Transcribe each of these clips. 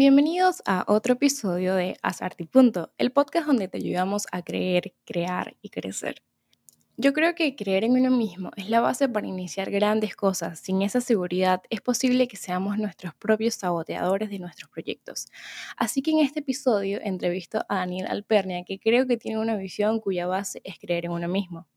Bienvenidos a otro episodio de Azarte Punto, el podcast donde te ayudamos a creer, crear y crecer. Yo creo que creer en uno mismo es la base para iniciar grandes cosas. Sin esa seguridad es posible que seamos nuestros propios saboteadores de nuestros proyectos. Así que en este episodio entrevisto a Daniel Alpernia, que creo que tiene una visión cuya base es creer en uno mismo.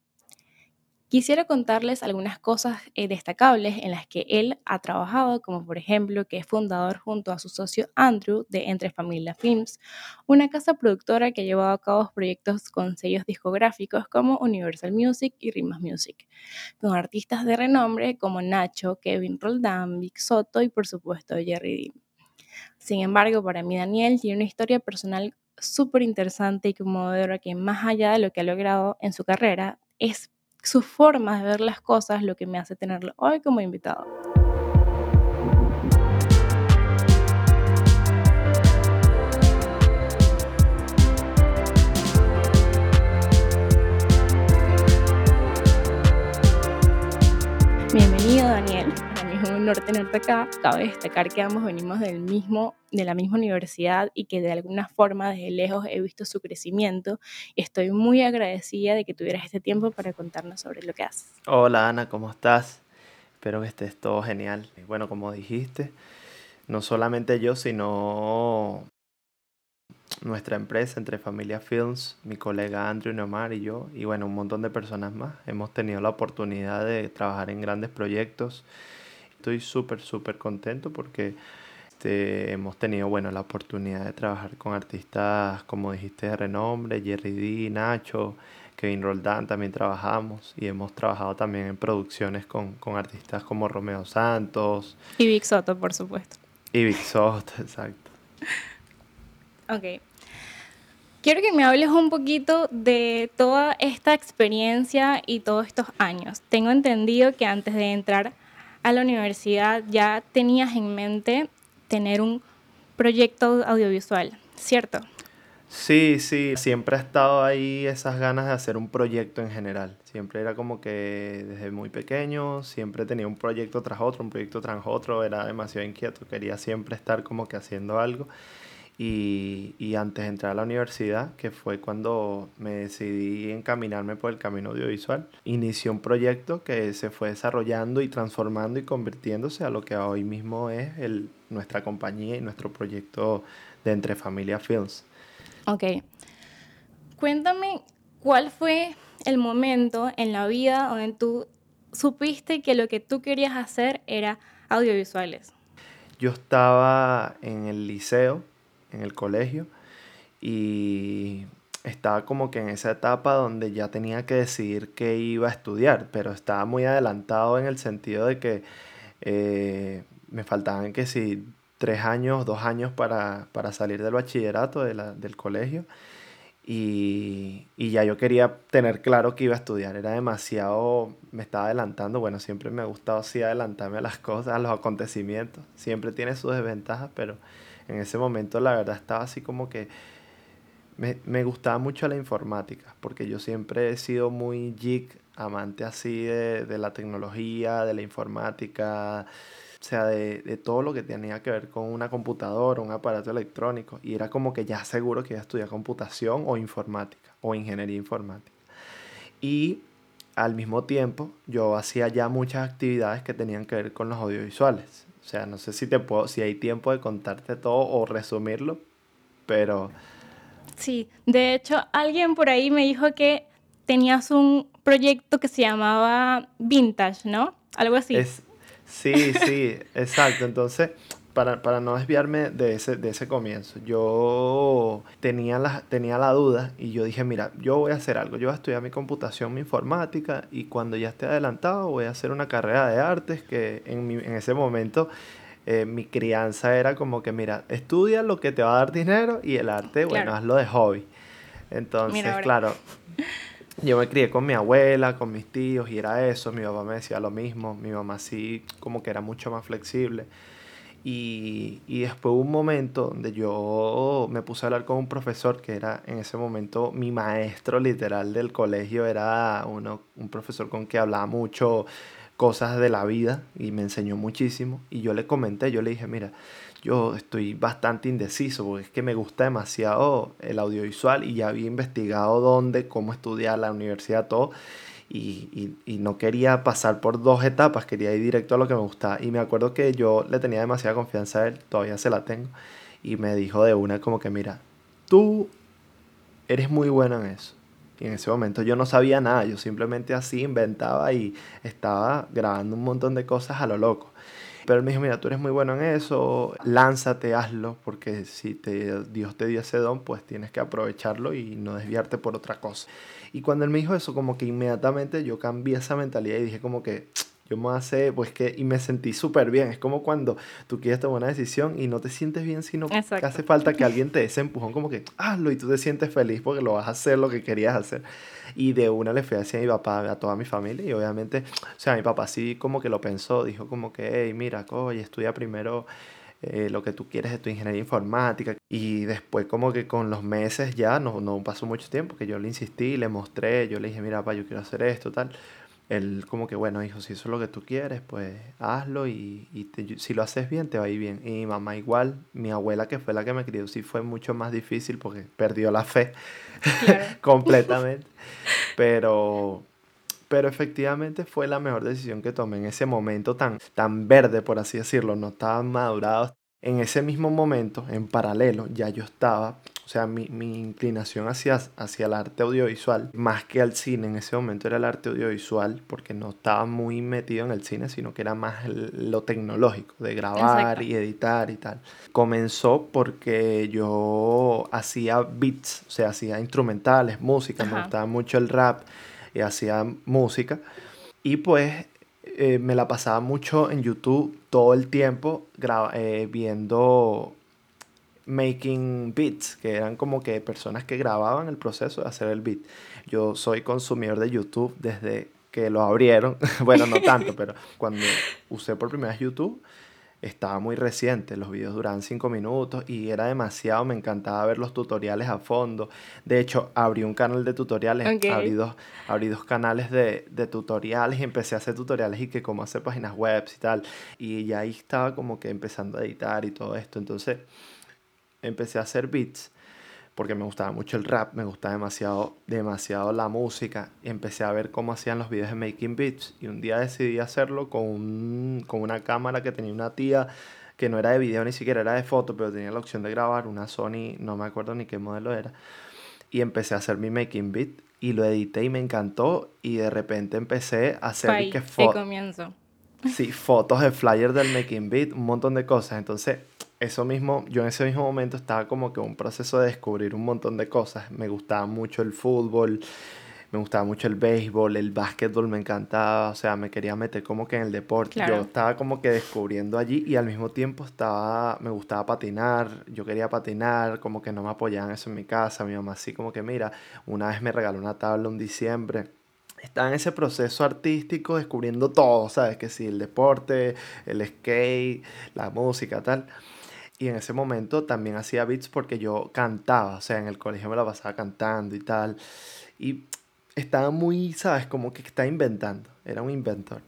Quisiera contarles algunas cosas eh, destacables en las que él ha trabajado, como por ejemplo que es fundador junto a su socio Andrew de Entre Familia Films, una casa productora que ha llevado a cabo proyectos con sellos discográficos como Universal Music y Rimas Music, con artistas de renombre como Nacho, Kevin Roldán, Vic Soto y por supuesto Jerry Dean. Sin embargo, para mí Daniel tiene una historia personal súper interesante y conmovedora que más allá de lo que ha logrado en su carrera, es su forma de ver las cosas lo que me hace tenerlo hoy como invitado. Bienvenido Daniel honor tenerte acá. Cabe destacar que ambos venimos del mismo, de la misma universidad y que de alguna forma desde lejos he visto su crecimiento. Y estoy muy agradecida de que tuvieras este tiempo para contarnos sobre lo que haces. Hola Ana, ¿cómo estás? Espero que estés todo genial. Bueno, como dijiste, no solamente yo, sino nuestra empresa, entre Familia Films, mi colega Andrew Neomar y yo, y bueno, un montón de personas más, hemos tenido la oportunidad de trabajar en grandes proyectos estoy súper, súper contento porque este, hemos tenido, bueno, la oportunidad de trabajar con artistas, como dijiste, de renombre, Jerry D, Nacho, Kevin Roldán, también trabajamos y hemos trabajado también en producciones con, con artistas como Romeo Santos. Y Vic Soto, por supuesto. Y Vic Soto, exacto. ok. Quiero que me hables un poquito de toda esta experiencia y todos estos años. Tengo entendido que antes de entrar a la universidad ya tenías en mente tener un proyecto audiovisual, ¿cierto? Sí, sí, siempre ha estado ahí esas ganas de hacer un proyecto en general. Siempre era como que desde muy pequeño, siempre tenía un proyecto tras otro, un proyecto tras otro, era demasiado inquieto, quería siempre estar como que haciendo algo. Y, y, antes de entrar a la universidad, que fue cuando me decidí encaminarme por el camino audiovisual, inicié un proyecto que se fue desarrollando y transformando y convirtiéndose a lo que hoy mismo es el, nuestra compañía y nuestro proyecto de Entre Familia Films. Ok. Cuéntame cuál fue el momento en la vida donde tú supiste que lo que tú querías hacer era audiovisuales. Yo estaba en el liceo en el colegio y estaba como que en esa etapa donde ya tenía que decidir qué iba a estudiar, pero estaba muy adelantado en el sentido de que eh, me faltaban que si tres años, dos años para, salir del bachillerato del colegio y, y, ya yo quería tener claro que iba a estudiar, era demasiado, me estaba adelantando, bueno, siempre me ha gustado así adelantarme a las cosas, a los acontecimientos, siempre tiene sus desventajas, pero en ese momento la verdad estaba así como que me, gustaba mucho la informática, porque yo siempre he sido muy geek, amante así de, la tecnología, de la informática, o sea, de, todo lo que tenía que ver con una computadora, un aparato electrónico. Y era como que ya seguro que iba a computación o informática, o ingeniería informática. Y al mismo tiempo, yo hacía ya muchas actividades que tenían que ver con los audiovisuales. O sea, no sé si te puedo, si hay tiempo de contarte todo o resumirlo, pero... Sí, de hecho, alguien por ahí me dijo que tenías un proyecto que se llamaba Vintage, ¿no? Algo así. sí, sí, exacto. Entonces, para, para, no desviarme de ese, de ese comienzo, yo tenía la, tenía la duda y yo dije, mira, yo voy a hacer algo, yo voy a estudiar mi computación, mi informática y cuando ya esté adelantado voy a hacer una carrera de artes que en, mi, en ese momento eh, mi crianza era como que, mira, estudia lo que te va a dar dinero y el arte, bueno, hazlo de hobby. Entonces, claro, yo me crié con mi abuela, con mis tíos y era eso, mi papá me decía lo mismo, mi mamá sí como que era mucho más flexible. Y, y, después hubo un momento donde yo me puse a hablar con un profesor que era en ese momento mi maestro literal del colegio, era uno, un profesor con que hablaba mucho cosas de la vida y me enseñó muchísimo. Y yo le comenté, yo le dije, mira, yo estoy bastante indeciso porque es que me gusta demasiado el audiovisual y ya había investigado dónde, cómo estudiar la universidad, todo. Y, y, no quería pasar por dos etapas, quería ir directo a lo que me gustaba. Y me acuerdo que yo le tenía demasiada confianza a él, todavía se la tengo. Y me dijo de una como que, mira, tú eres muy bueno en eso. Y en ese momento yo no sabía nada, yo simplemente así inventaba y estaba grabando un montón de cosas a lo loco. Pero él me dijo, mira, tú eres muy bueno en eso, lánzate, hazlo, porque si te, Dios te dio ese don, pues tienes que aprovecharlo y no desviarte por otra cosa. Y cuando él me dijo eso, como que inmediatamente yo cambié esa mentalidad y dije como que, yo me hace, pues que, y me sentí súper bien. Es como cuando tú quieres tomar una decisión y no te sientes bien, sino que hace falta que alguien te dé ese empujón, como que hazlo y tú te sientes feliz porque lo vas a hacer lo que querías hacer. Y de una le fui a decir a mi papá, a toda mi familia, y obviamente, o sea, mi papá sí como que lo pensó, dijo como que, hey, mira, oye, estudia primero. Eh, lo que tú quieres de tu ingeniería informática. Y después como que con los meses ya, no, no pasó mucho tiempo, que yo le insistí, le mostré, yo le dije, mira, papá, yo quiero hacer esto, tal él como que, bueno, hijo, si eso es lo que tú quieres, pues hazlo y, y si lo haces bien, te va a ir bien. Y mi mamá igual, mi abuela que fue la que me crió, sí fue mucho más difícil porque perdió la fe completamente. Pero, pero efectivamente fue la mejor decisión que tomé en ese momento tan, tan verde, por así decirlo, no estaba madurado. En ese mismo momento, en paralelo, ya yo estaba o sea, mi, mi, inclinación hacia, hacia el arte audiovisual, más que al cine en ese momento era el arte audiovisual, porque no estaba muy metido en el cine, sino que era más lo tecnológico, de grabar y editar y tal. Comenzó porque yo hacía beats, o sea, hacía instrumentales, música, me gustaba mucho el rap y hacía música. Y pues eh, me la pasaba mucho en YouTube todo el tiempo eh, viendo making beats, que eran como que personas que grababan el proceso de hacer el beat. Yo soy consumidor de YouTube desde que lo abrieron, bueno, no tanto, pero cuando usé por primera vez YouTube, estaba muy reciente, los videos duraban 5 minutos y era demasiado, me encantaba ver los tutoriales a fondo. De hecho, abrí un canal de tutoriales, abrí, dos, abrí dos canales de, de, tutoriales y empecé a hacer tutoriales y que cómo hacer páginas web y tal. Y ya ahí estaba como que empezando a editar y todo esto. Entonces, empecé a hacer beats porque me gustaba mucho el rap, me gustaba demasiado, demasiado la música. Y empecé a ver cómo hacían los videos de Making Beats. Y un día decidí hacerlo con, con una cámara que tenía una tía que no era de video ni siquiera, era de foto, pero tenía la opción de grabar, una Sony, no me acuerdo ni qué modelo era. Y empecé a hacer mi Making Beat y lo edité y me encantó. Y de repente empecé a hacer que comienzo. Sí, fotos de flyers del Making Beat, un montón de cosas. Entonces eso mismo, yo en ese mismo momento estaba como que un proceso de descubrir un montón de cosas. Me gustaba mucho el fútbol, me gustaba mucho el béisbol, el básquetbol me encantaba, o sea, me quería meter como que en el deporte. Yo estaba como que descubriendo allí y al mismo tiempo estaba, me gustaba patinar, yo quería patinar, como que no me apoyaban eso en mi casa, mi mamá así como que mira, una vez me regaló una tabla un diciembre estaba en ese proceso artístico descubriendo todo, ¿sabes? Que sí, el deporte, el skate, la música, tal. Y en ese momento también hacía beats porque yo cantaba, o sea, en el colegio me la pasaba cantando y tal. Y estaba muy, ¿sabes? Como que está inventando, era un inventor.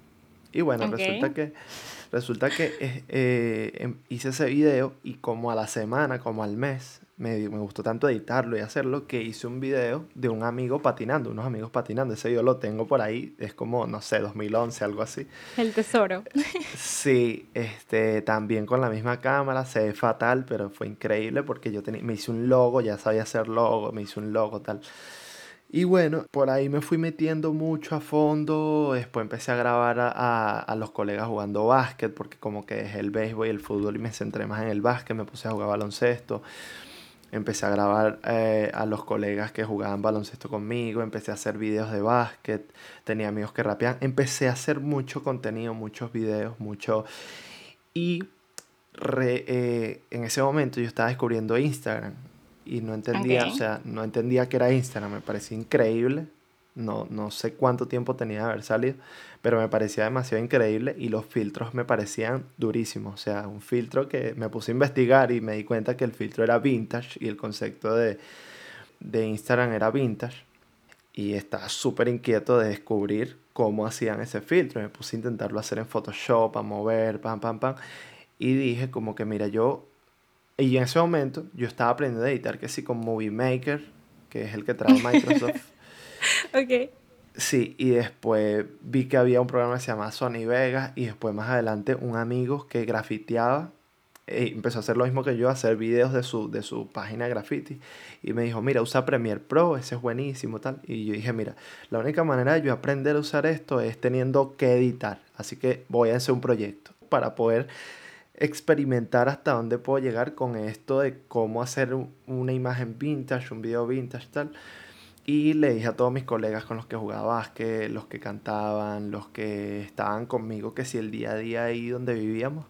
Y bueno, resulta que, resulta que eh, eh, em, hice ese video y como a la semana, como al mes, me, me gustó tanto editarlo y hacerlo que hice un video de un amigo patinando, unos amigos patinando. Ese yo lo tengo por ahí, es como, no sé, 2011, algo así. El tesoro. Sí, este, también con la misma cámara, se ve fatal, pero fue increíble porque yo tenía, me hice un logo, ya sabía hacer logo, me hice un logo, tal. Y bueno, por ahí me fui metiendo mucho a fondo, después empecé a grabar a, a, los colegas jugando básquet, porque como que es el béisbol y el fútbol y me centré más en el básquet, me puse a jugar baloncesto empecé a grabar eh, a los colegas que jugaban baloncesto conmigo, empecé a hacer videos de básquet, tenía amigos que rapeaban, empecé a hacer mucho contenido, muchos videos, mucho... Y eh, en ese momento yo estaba descubriendo Instagram y no entendía, o sea, no entendía que era Instagram, me parecía increíble, no, no sé cuánto tiempo tenía de haber salido, pero me parecía demasiado increíble y los filtros me parecían durísimos. O sea, un filtro que me puse a investigar y me di cuenta que el filtro era vintage y el concepto de, de Instagram era vintage. Y estaba súper inquieto de descubrir cómo hacían ese filtro. Me puse a intentarlo hacer en Photoshop, a mover, pam, pam, pam. Y dije como que, mira, yo... Y en ese momento yo estaba aprendiendo a editar que sí con Movie Maker, que es el que trae Microsoft. ok. Sí, y después vi que había un programa que se llama Sony Vegas y después más adelante un amigo que grafiteaba eh, empezó a hacer lo mismo que yo, a hacer videos de su, de su página graffiti y me dijo, mira, usa Premiere Pro, ese es buenísimo, tal. Y yo dije, mira, la única manera de yo aprender a usar esto es teniendo que editar, así que voy a hacer un proyecto para poder experimentar hasta dónde puedo llegar con esto de cómo hacer una imagen vintage, un video vintage, tal. Y le dije a todos mis colegas con los que jugaba básquet, los que cantaban, los que estaban conmigo, que si el día a día ahí donde vivíamos,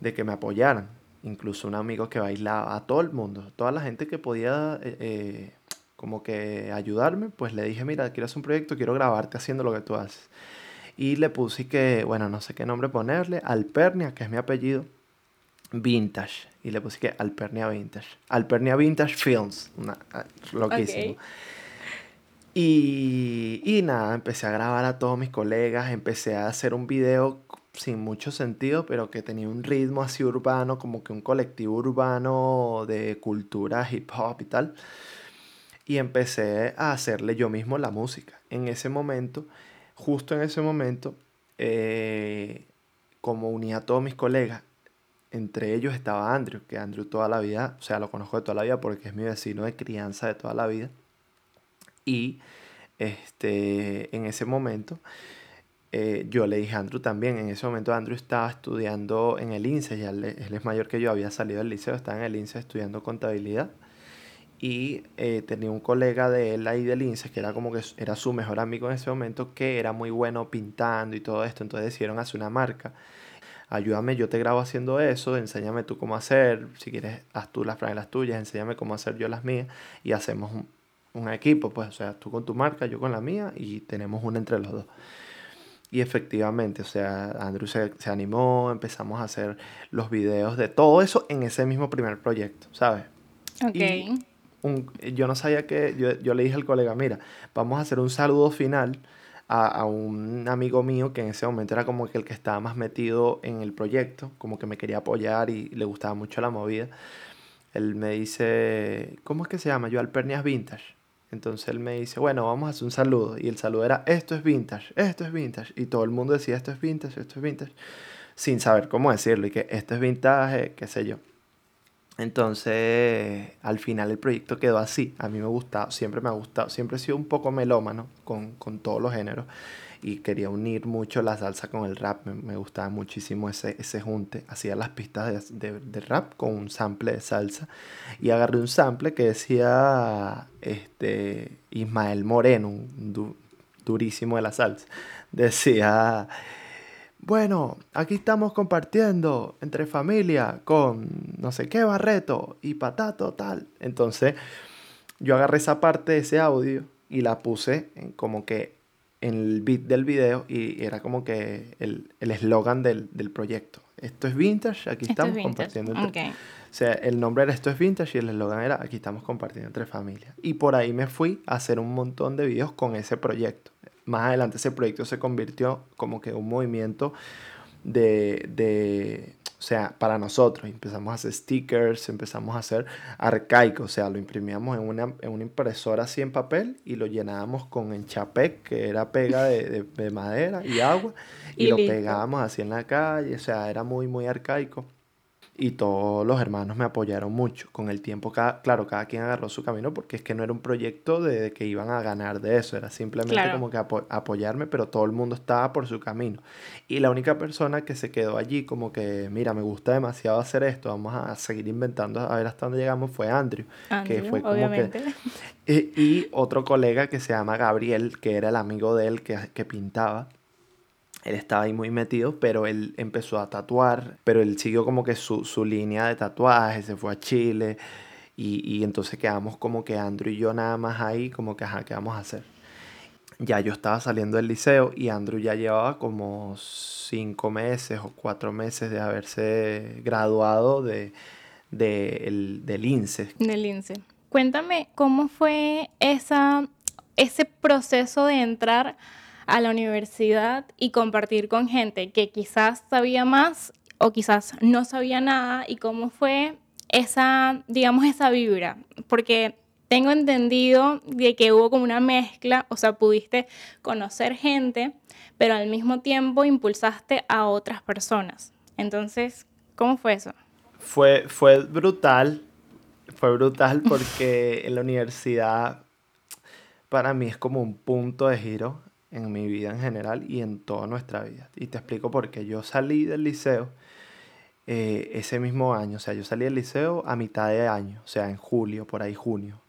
de que me apoyaran. Incluso un amigo que bailaba, a todo el mundo, toda la gente que podía eh, eh, como que ayudarme, pues le dije, mira, quiero hacer un proyecto, quiero grabarte haciendo lo que tú haces. Y le puse que, bueno, no sé qué nombre ponerle, Alpernia, que es mi apellido, Vintage. Y le puse que Alpernia Vintage. Alpernia Vintage Films. Una, ah, loquísimo. Y, y nada, empecé a grabar a todos mis colegas, empecé a hacer un video sin mucho sentido, pero que tenía un ritmo así urbano, como que un colectivo urbano de cultura hip hop y tal. Y empecé a hacerle yo mismo la música. En ese momento, justo en ese momento, eh, como unía a todos mis colegas, entre ellos estaba Andrew, que Andrew toda la vida, o sea, lo conozco de toda la vida porque es mi vecino de crianza de toda la vida. Y este, en ese momento eh, yo le dije a Andrew también, en ese momento Andrew estaba estudiando en el INSE, ya él, es mayor que yo, había salido del liceo, estaba en el INSE estudiando contabilidad. Y eh, tenía un colega de él ahí del INSE, que era como que era su mejor amigo en ese momento, que era muy bueno pintando y todo esto, entonces decidieron hacer una marca. Ayúdame, yo te grabo haciendo eso, enséñame tú cómo hacer, si quieres haz tú las franelas tuyas, enséñame cómo hacer yo las mías y hacemos un, equipo, pues, o sea, tú con tu marca, yo con la mía y tenemos una entre los dos. Y efectivamente, o sea, Andrew se, se, animó, empezamos a hacer los videos de todo eso en ese mismo primer proyecto, ¿sabes? Ok. Y un, yo no sabía que, yo, yo, le dije al colega, mira, vamos a hacer un saludo final a, a, un amigo mío que en ese momento era como que el que estaba más metido en el proyecto, como que me quería apoyar y le gustaba mucho la movida. Él me dice, ¿cómo es que se llama? Yo Alpernias Vintage. Entonces él me dice, bueno, vamos a hacer un saludo. Y el saludo era, esto es vintage, esto es vintage. Y todo el mundo decía, esto es vintage, esto es vintage, sin saber cómo decirlo. Y que esto es vintage, qué sé yo. Entonces, al final el proyecto quedó así. A mí me gustado, siempre me ha gustado, siempre he sido un poco melómano con, con todos los géneros y quería unir mucho la salsa con el rap. Me, gustaba muchísimo ese, ese junte. Hacía las pistas de, de, rap con un sample de salsa y agarré un sample que decía este, Ismael Moreno, un durísimo de la salsa. Decía, bueno, aquí estamos compartiendo entre familia con no sé qué Barreto y Patato tal. Entonces yo agarré esa parte de ese audio y la puse en como que en el beat del video y era como que el eslogan del, del, proyecto. Esto es vintage, aquí estamos compartiendo entre... O sea, el nombre era Esto es vintage y el eslogan era Aquí estamos compartiendo entre familias. Y por ahí me fui a hacer un montón de videos con ese proyecto. Más adelante ese proyecto se convirtió como que un movimiento de, de o sea, para nosotros empezamos a hacer stickers, empezamos a hacer arcaico, o sea, lo imprimíamos en una, en una impresora así en papel y lo llenábamos con enchapec, que era pega de, de, madera y agua, y, y lo pegábamos así en la calle, o sea, era muy, muy arcaico y todos los hermanos me apoyaron mucho. Con el tiempo, cada, claro, cada quien agarró su camino porque es que no era un proyecto de, que iban a ganar de eso, era simplemente como que apoyarme, pero todo el mundo estaba por su camino. Y la única persona que se quedó allí como que, mira, me gusta demasiado hacer esto, vamos a seguir inventando a ver hasta dónde llegamos, fue Andrew, que fue como obviamente. que... Y, otro colega que se llama Gabriel, que era el amigo de él que, que pintaba él estaba ahí muy metido, pero él empezó a tatuar, pero él siguió como que su, su línea de tatuajes, se fue a Chile y, y, entonces quedamos como que Andrew y yo nada más ahí, como que, ajá, ¿qué vamos a hacer? Ya yo estaba saliendo del liceo y Andrew ya llevaba como cinco meses o cuatro meses de haberse graduado de, de el, del INSE. Del INSE. Cuéntame cómo fue esa, ese proceso de entrar a la universidad y compartir con gente que quizás sabía más o quizás no sabía nada y cómo fue esa, digamos, esa vibra, porque tengo entendido de que hubo como una mezcla, o sea, pudiste conocer gente, pero al mismo tiempo impulsaste a otras personas. Entonces, ¿cómo fue eso? Fue, fue brutal, fue brutal porque en la universidad para mí es como un punto de giro en mi vida en general y en toda nuestra vida. Y te explico por qué. Yo salí del liceo eh, ese mismo año, o sea, yo salí del liceo a mitad de año, o sea, en julio, por ahí junio.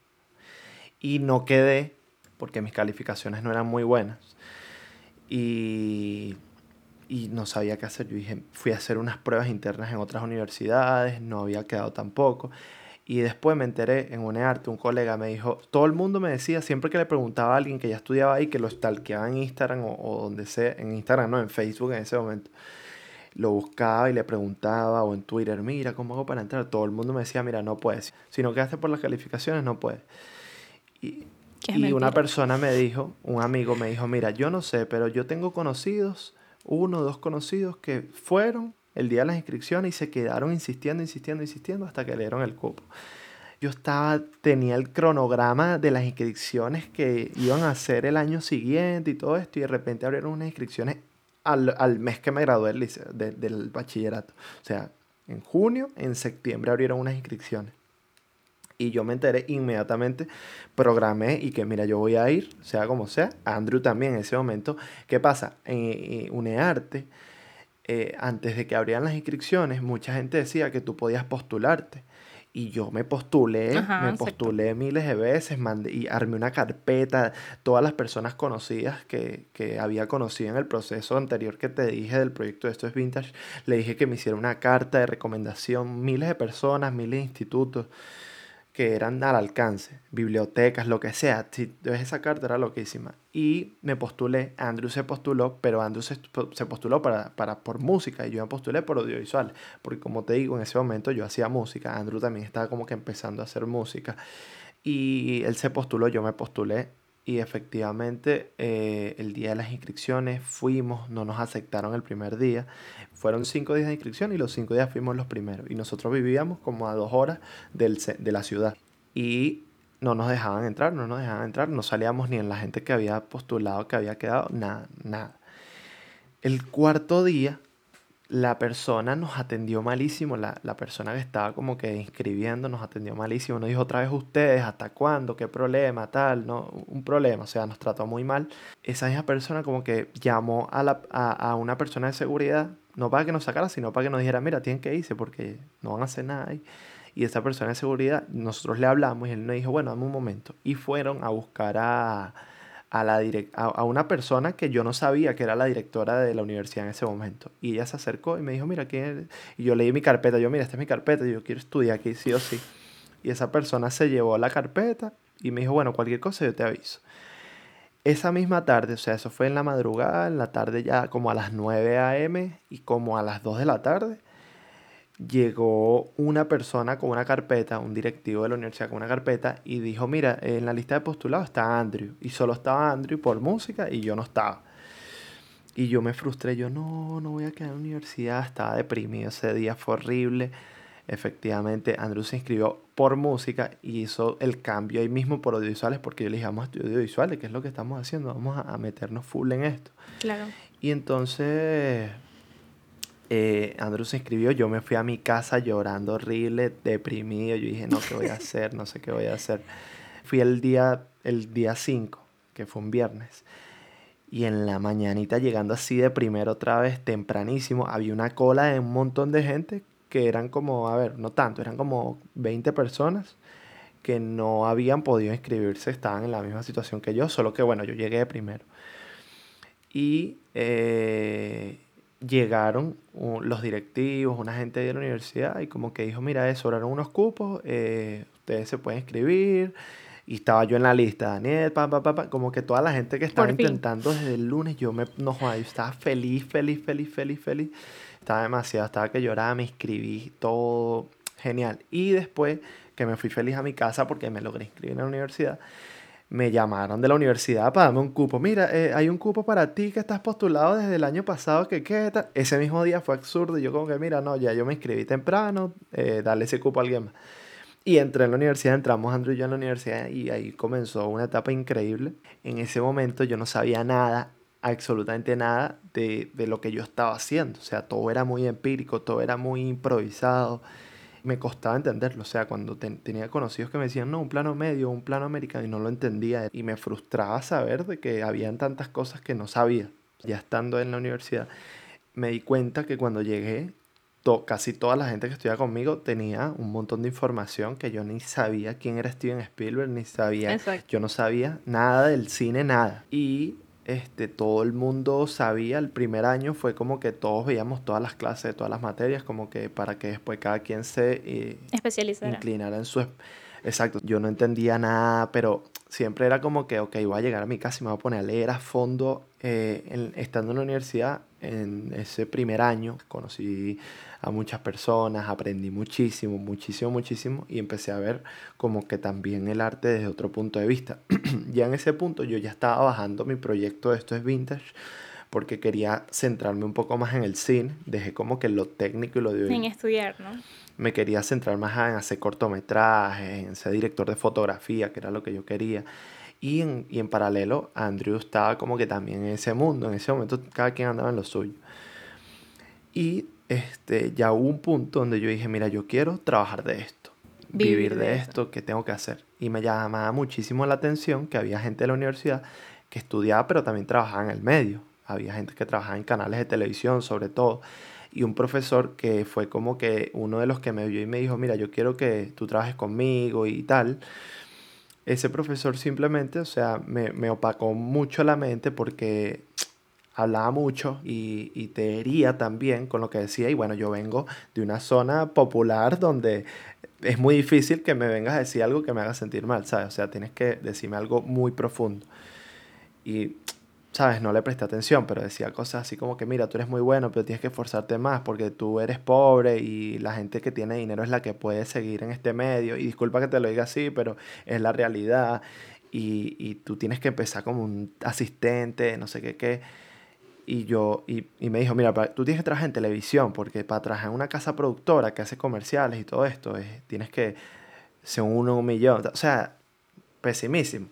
Y no quedé porque mis calificaciones no eran muy buenas. Y, y no sabía qué hacer. Yo dije, fui a hacer unas pruebas internas en otras universidades, no había quedado tampoco. Y después me enteré en UNEARTE, un colega me dijo, todo el mundo me decía, siempre que le preguntaba a alguien que ya estudiaba ahí, que lo stalkeaba en Instagram o, donde sea, en Instagram, no, en Facebook en ese momento, lo buscaba y le preguntaba, o en Twitter, mira, ¿cómo hago para entrar? Todo el mundo me decía, mira, no puedes. Si no quedaste por las calificaciones, no puedes. Y, y una persona me dijo, un amigo me dijo, mira, yo no sé, pero yo tengo conocidos, uno o dos conocidos que fueron el día de las inscripciones y se quedaron insistiendo, insistiendo, insistiendo hasta que le dieron el cupo. Yo estaba, tenía el cronograma de las inscripciones que iban a hacer el año siguiente y todo esto, y de repente abrieron unas inscripciones al, al mes que me gradué del, del bachillerato. O sea, en junio, en septiembre abrieron unas inscripciones. Y yo me enteré inmediatamente, programé y que mira, yo voy a ir, sea como sea. Andrew también en ese momento. ¿Qué pasa? En, UNEARTE eh, antes de que abrieran las inscripciones, mucha gente decía que tú podías postularte. Y yo me postulé, me postulé miles de veces, mandé, y armé una carpeta, todas las personas conocidas que, que, había conocido en el proceso anterior que te dije del proyecto de Esto es Vintage, le dije que me hiciera una carta de recomendación, miles de personas, miles de institutos que eran al alcance, bibliotecas, lo que sea. Si esa carta era loquísima. Y me postulé, Andrew se postuló, pero Andrew se, postuló para, para, por música y yo me postulé por audiovisual, porque como te digo, en ese momento yo hacía música, Andrew también estaba como que empezando a hacer música. Y él se postuló, yo me postulé y efectivamente eh, el día de las inscripciones fuimos, no nos aceptaron el primer día. Fueron cinco días de inscripción y los cinco días fuimos los primeros. Y nosotros vivíamos como a dos horas del, de la ciudad. Y no nos dejaban entrar, no nos dejaban entrar. No salíamos ni en la gente que había postulado, que había quedado, nada, nada. El cuarto día la persona nos atendió malísimo, la, persona que estaba como que inscribiendo nos atendió malísimo, nos dijo otra vez ustedes, ¿hasta cuándo? ¿Qué problema? Tal, ¿no? Un problema, o sea, nos trató muy mal. Esa misma persona como que llamó a, la, a, una persona de seguridad, no para que nos sacara, sino para que nos dijera, mira, tienen que irse porque no van a hacer nada ahí. Y esa persona de seguridad, nosotros le hablamos y él nos dijo, bueno, dame un momento. Y fueron a buscar a a, la a, una persona que yo no sabía que era la directora de la universidad en ese momento. Y ella se acercó y me dijo, mira, ¿quién es? Y yo leí mi carpeta, yo, mira, esta es mi carpeta, yo quiero estudiar aquí sí o sí. Y esa persona se llevó la carpeta y me dijo, bueno, cualquier cosa yo te aviso. Esa misma tarde, o sea, eso fue en la madrugada, en la tarde ya como a las 9 a.m. y como a las 2 de la tarde, llegó una persona con una carpeta, un directivo de la universidad con una carpeta y dijo, mira, en la lista de postulados está Andrew y solo estaba Andrew por música y yo no estaba. Y yo me frustré, yo no, no voy a quedar en la universidad, estaba deprimido, ese día fue horrible. Efectivamente, Andrew se inscribió por música y hizo el cambio ahí mismo por audiovisuales porque yo le dije, vamos a estudiar audiovisuales, ¿qué es lo que estamos haciendo? Vamos a meternos full en esto. Claro. Y entonces eh, Andrew se inscribió, yo me fui a mi casa llorando horrible, deprimido, yo dije, no, ¿qué voy a hacer? No sé qué voy a hacer. Fui el día, el día 5, que fue un viernes, y en la mañanita llegando así de primero otra vez, tempranísimo, había una cola de un montón de gente que eran como, a ver, no tanto, eran como 20 personas que no habían podido inscribirse, estaban en la misma situación que yo, solo que bueno, yo llegué primero. Y eh, llegaron los directivos, una gente de la universidad y como que dijo, mira, sobraron unos cupos, eh, ustedes se pueden inscribir. Y estaba yo en la lista, Daniel, pa, pa, pa, como que toda la gente que estaba intentando desde el lunes, yo me, no yo estaba feliz, feliz, feliz, feliz, feliz. Estaba demasiado, estaba que lloraba, me inscribí, todo genial. Y después que me fui feliz a mi casa porque me logré inscribir en la universidad, me llamaron de la universidad para darme un cupo. Mira, eh, hay un cupo para ti que estás postulado desde el año pasado, que qué tal. Ese mismo día fue absurdo y yo como que, mira, no, ya yo me inscribí temprano, eh, dale ese cupo a alguien más. Y entré en la universidad, entramos Andrew y yo en la universidad y ahí comenzó una etapa increíble. En ese momento yo no sabía nada, absolutamente nada de, de lo que yo estaba haciendo. O sea, todo era muy empírico, todo era muy improvisado me costaba entenderlo. O sea, cuando tenía conocidos que me decían, no, un plano medio, un plano americano, y no lo entendía. Y me frustraba saber de que habían tantas cosas que no sabía. Ya estando en la universidad, me di cuenta que cuando llegué, casi toda la gente que estudiaba conmigo tenía un montón de información que yo ni sabía quién era Steven Spielberg, ni sabía, yo no sabía nada del cine, nada. Y este, todo el mundo sabía, el primer año fue como que todos veíamos todas las clases todas las materias, como que para que después cada quien se eh, especializara. Inclinara en su... Exacto, yo no entendía nada, pero siempre era como que, ok, voy a llegar a mi casa y me voy a poner a leer a fondo, eh, estando en la universidad, en ese primer año, conocí a muchas personas, aprendí muchísimo, muchísimo, muchísimo y empecé a ver como que también el arte desde otro punto de vista. ya en ese punto yo ya estaba bajando mi proyecto de Esto es Vintage porque quería centrarme un poco más en el cine, dejé como que lo técnico y lo de... En estudiar, ¿no? Me quería centrar más en hacer cortometrajes, en ser director de fotografía, que era lo que yo quería. Y en, y en paralelo, Andrew estaba como que también en ese mundo, en ese momento cada quien andaba en lo suyo. Y este, ya hubo un punto donde yo dije, mira, yo quiero trabajar de esto, vivir, de, esto, ¿qué tengo que hacer? Y me llamaba muchísimo la atención que había gente de la universidad que estudiaba, pero también trabajaba en el medio. Había gente que trabajaba en canales de televisión, sobre todo. Y un profesor que fue como que uno de los que me vio y me dijo, mira, yo quiero que tú trabajes conmigo y tal. Ese profesor simplemente, o sea, me, me opacó mucho la mente porque hablaba mucho y, y, te hería también con lo que decía. Y bueno, yo vengo de una zona popular donde es muy difícil que me vengas a decir algo que me haga sentir mal, ¿sabes? O sea, tienes que decirme algo muy profundo. Y, ¿sabes? No le presté atención, pero decía cosas así como que, mira, tú eres muy bueno, pero tienes que esforzarte más porque tú eres pobre y la gente que tiene dinero es la que puede seguir en este medio. Y disculpa que te lo diga así, pero es la realidad. Y, y tú tienes que empezar como un asistente, no sé qué, qué y yo, y, y, me dijo, mira, tú tienes que trabajar en televisión, porque para trabajar en una casa productora que hace comerciales y todo esto, es, tienes que ser uno un millón. O sea, pesimísimo.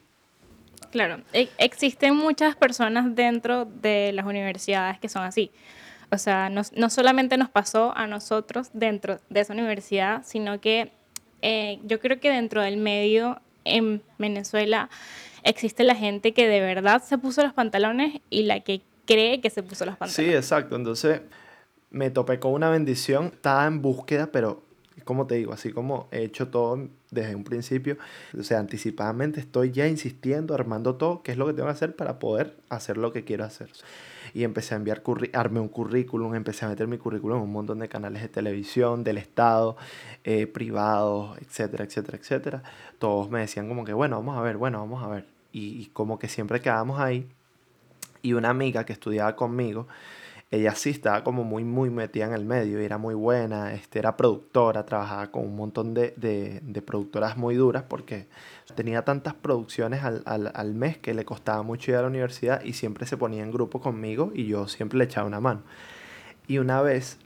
Claro, e, existen muchas personas dentro de las universidades que son así. O sea, no, no solamente nos pasó a nosotros dentro de esa universidad, sino que eh, yo creo que dentro del medio en Venezuela existe la gente que de verdad se puso los pantalones y la que cree que se puso las pantalones. Sí, exacto. Entonces me topé con una bendición. Estaba en búsqueda, pero como te digo, así como he hecho todo desde un principio, o sea, anticipadamente estoy ya insistiendo, armando todo, qué es lo que tengo que hacer para poder hacer lo que quiero hacer. Y empecé a enviar, armé un currículum, empecé a meter mi currículum en un montón de canales de televisión, del Estado, eh, privados, etcétera, etcétera, etcétera. Todos me decían como que, bueno, vamos a ver, bueno, vamos a ver. Y, y como que siempre quedábamos ahí y una amiga que estudiaba conmigo, ella sí estaba como muy, muy metida en el medio era muy buena, este, era productora, trabajaba con un montón de, de, de productoras muy duras porque tenía tantas producciones al, al, al, mes que le costaba mucho ir a la universidad y siempre se ponía en grupo conmigo y yo siempre le echaba una mano. Y una vez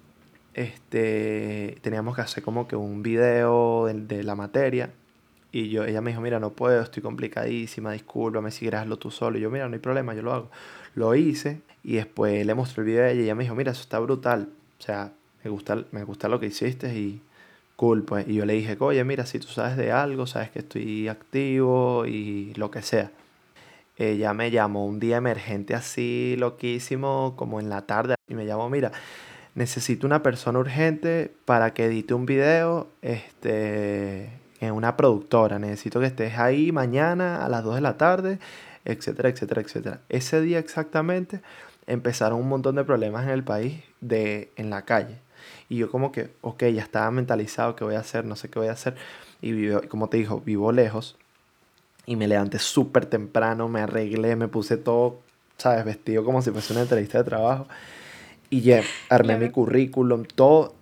este, teníamos que hacer como que un video de, de la materia y yo, ella me dijo, mira, no puedo, estoy complicadísima, discúlpame si quieres hazlo tú solo. Y yo, mira, no hay problema, yo lo hago. Lo hice y después le mostré el video a ella y ella me dijo, mira, eso está brutal. O sea, me gusta, me gusta lo que hiciste y cool, pues. Y yo le dije, oye, mira, si tú sabes de algo, sabes que estoy activo y lo que sea. Ella me llamó un día emergente así, loquísimo, como en la tarde, y me llamó, mira, necesito una persona urgente para que edite un video, este, en una productora. Necesito que estés ahí mañana a las 2 de la tarde, etcétera, etcétera, etcétera. Ese día exactamente empezaron un montón de problemas en el país de, en la calle. Y yo como que, ok, ya estaba mentalizado qué voy a hacer, no sé qué voy a hacer. Y vivo, como te dijo, vivo lejos. Y me levanté súper temprano, me arreglé, me puse todo, ¿sabes? Vestido como si fuese una entrevista de trabajo. Y ya armé mi currículum, todo.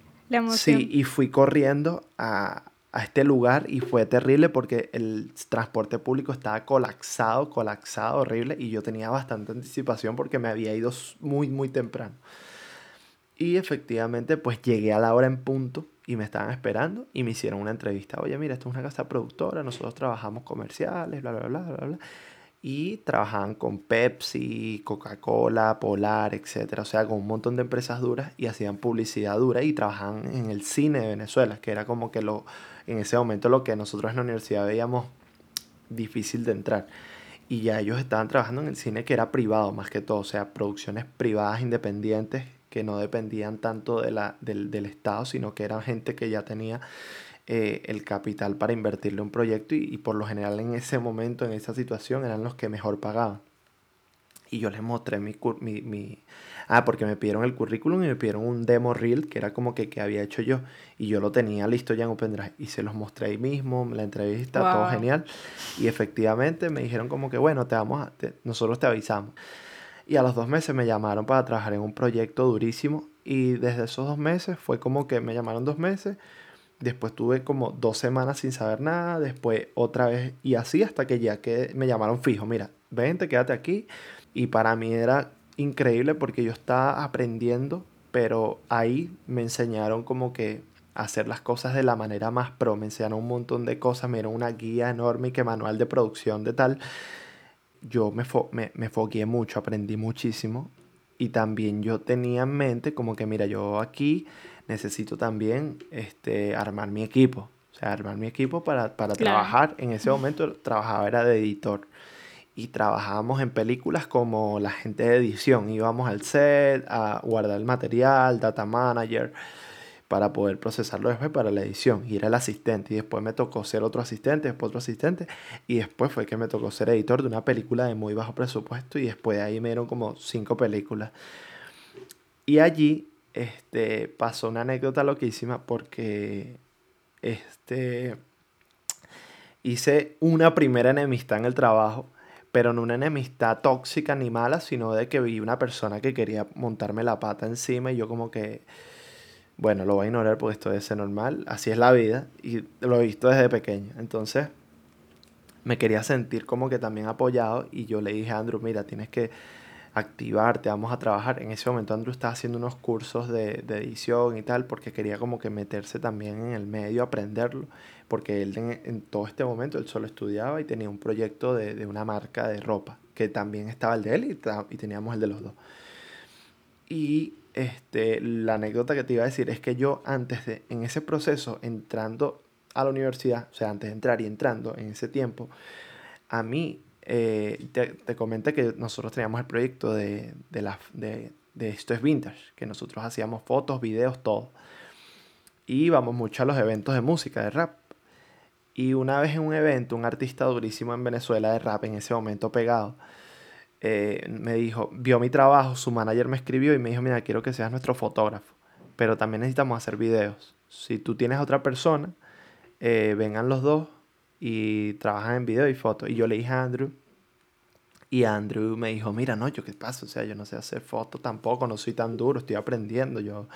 Sí, y fui corriendo a, a este lugar y fue terrible porque el transporte público estaba colapsado, colapsado, horrible y yo tenía bastante anticipación porque me había ido muy, muy temprano. Y efectivamente pues llegué a la hora en punto y me estaban esperando y me hicieron una entrevista. Oye, mira, esto es una casa productora, nosotros trabajamos comerciales, bla, bla, bla, bla, bla. Y trabajaban con Pepsi, Coca-Cola, Polar, etc. O sea, con un montón de empresas duras y hacían publicidad dura y trabajaban en el cine de Venezuela, que era como que lo, en ese momento lo que nosotros en la universidad veíamos difícil de entrar. Y ya ellos estaban trabajando en el cine que era privado más que todo, o sea, producciones privadas independientes que no dependían tanto de la, del, del Estado, sino que eran gente que ya tenía eh, el capital para invertirle un proyecto y, y, por lo general en ese momento, en esa situación, eran los que mejor pagaban. Y yo les mostré mi, mi, mi, Ah, porque me pidieron el currículum y me pidieron un demo reel que era como que, que había hecho yo. Y yo lo tenía listo ya en OpenDrive. Y se los mostré ahí mismo, la entrevista, todo genial. Y efectivamente me dijeron como que, bueno, te vamos a, nosotros te avisamos. Y a los dos meses me llamaron para trabajar en un proyecto durísimo. Y desde esos dos meses fue como que me llamaron dos meses. Después tuve como dos semanas sin saber nada. Después otra vez. Y así hasta que ya que me llamaron fijo. Mira, vente, quédate aquí. Y para mí era increíble porque yo estaba aprendiendo, pero ahí me enseñaron como que hacer las cosas de la manera más pro. Me enseñaron un montón de cosas, me dieron una guía enorme y que manual de producción de tal. Yo me, fo me, me foqué mucho, aprendí muchísimo. Y también yo tenía en mente como que, mira, yo aquí necesito también este, armar mi equipo. O sea, armar mi equipo para, para trabajar. En ese momento trabajaba era de editor y trabajábamos en películas como la gente de edición. Íbamos al set a guardar el material, data manager, para poder procesarlo después para la edición. Y era el asistente. Y después me tocó ser otro asistente, después otro asistente. Y después fue que me tocó ser editor de una película de muy bajo presupuesto. Y después de ahí me dieron como cinco películas. Y allí este, pasó una anécdota loquísima porque este, hice una primera enemistad en el trabajo pero no una enemistad tóxica ni mala, sino de que vi una persona que quería montarme la pata encima y yo como que, bueno, lo voy a ignorar porque esto ser normal, así es la vida y lo he visto desde pequeño. Entonces me quería sentir como que también apoyado y yo le dije a Andrew, mira, tienes que activarte, vamos a trabajar. En ese momento Andrew estaba haciendo unos cursos de, de edición y tal porque quería como que meterse también en el medio, aprenderlo porque él en, todo este momento él solo estudiaba y tenía un proyecto de, de una marca de ropa, que también estaba el de él y, y, teníamos el de los dos. Y este, la anécdota que te iba a decir es que yo antes de, en ese proceso, entrando a la universidad, o sea, antes de entrar y entrando en ese tiempo, a mí, eh, te, te comenté que nosotros teníamos el proyecto de, de, la, de, de Esto es Vintage, que nosotros hacíamos fotos, videos, todo. Y íbamos mucho a los eventos de música, de rap. Y una vez en un evento, un artista durísimo en Venezuela de rap, en ese momento pegado, eh, me dijo, vio mi trabajo, su manager me escribió y me dijo, mira, quiero que seas nuestro fotógrafo, pero también necesitamos hacer videos. Si tú tienes otra persona, eh, vengan los dos y trabajan en video y foto. Y yo le dije a Andrew, y Andrew me dijo, mira, no, yo qué pasa, o sea, yo no sé hacer fotos tampoco, no soy tan duro, estoy aprendiendo. Yo,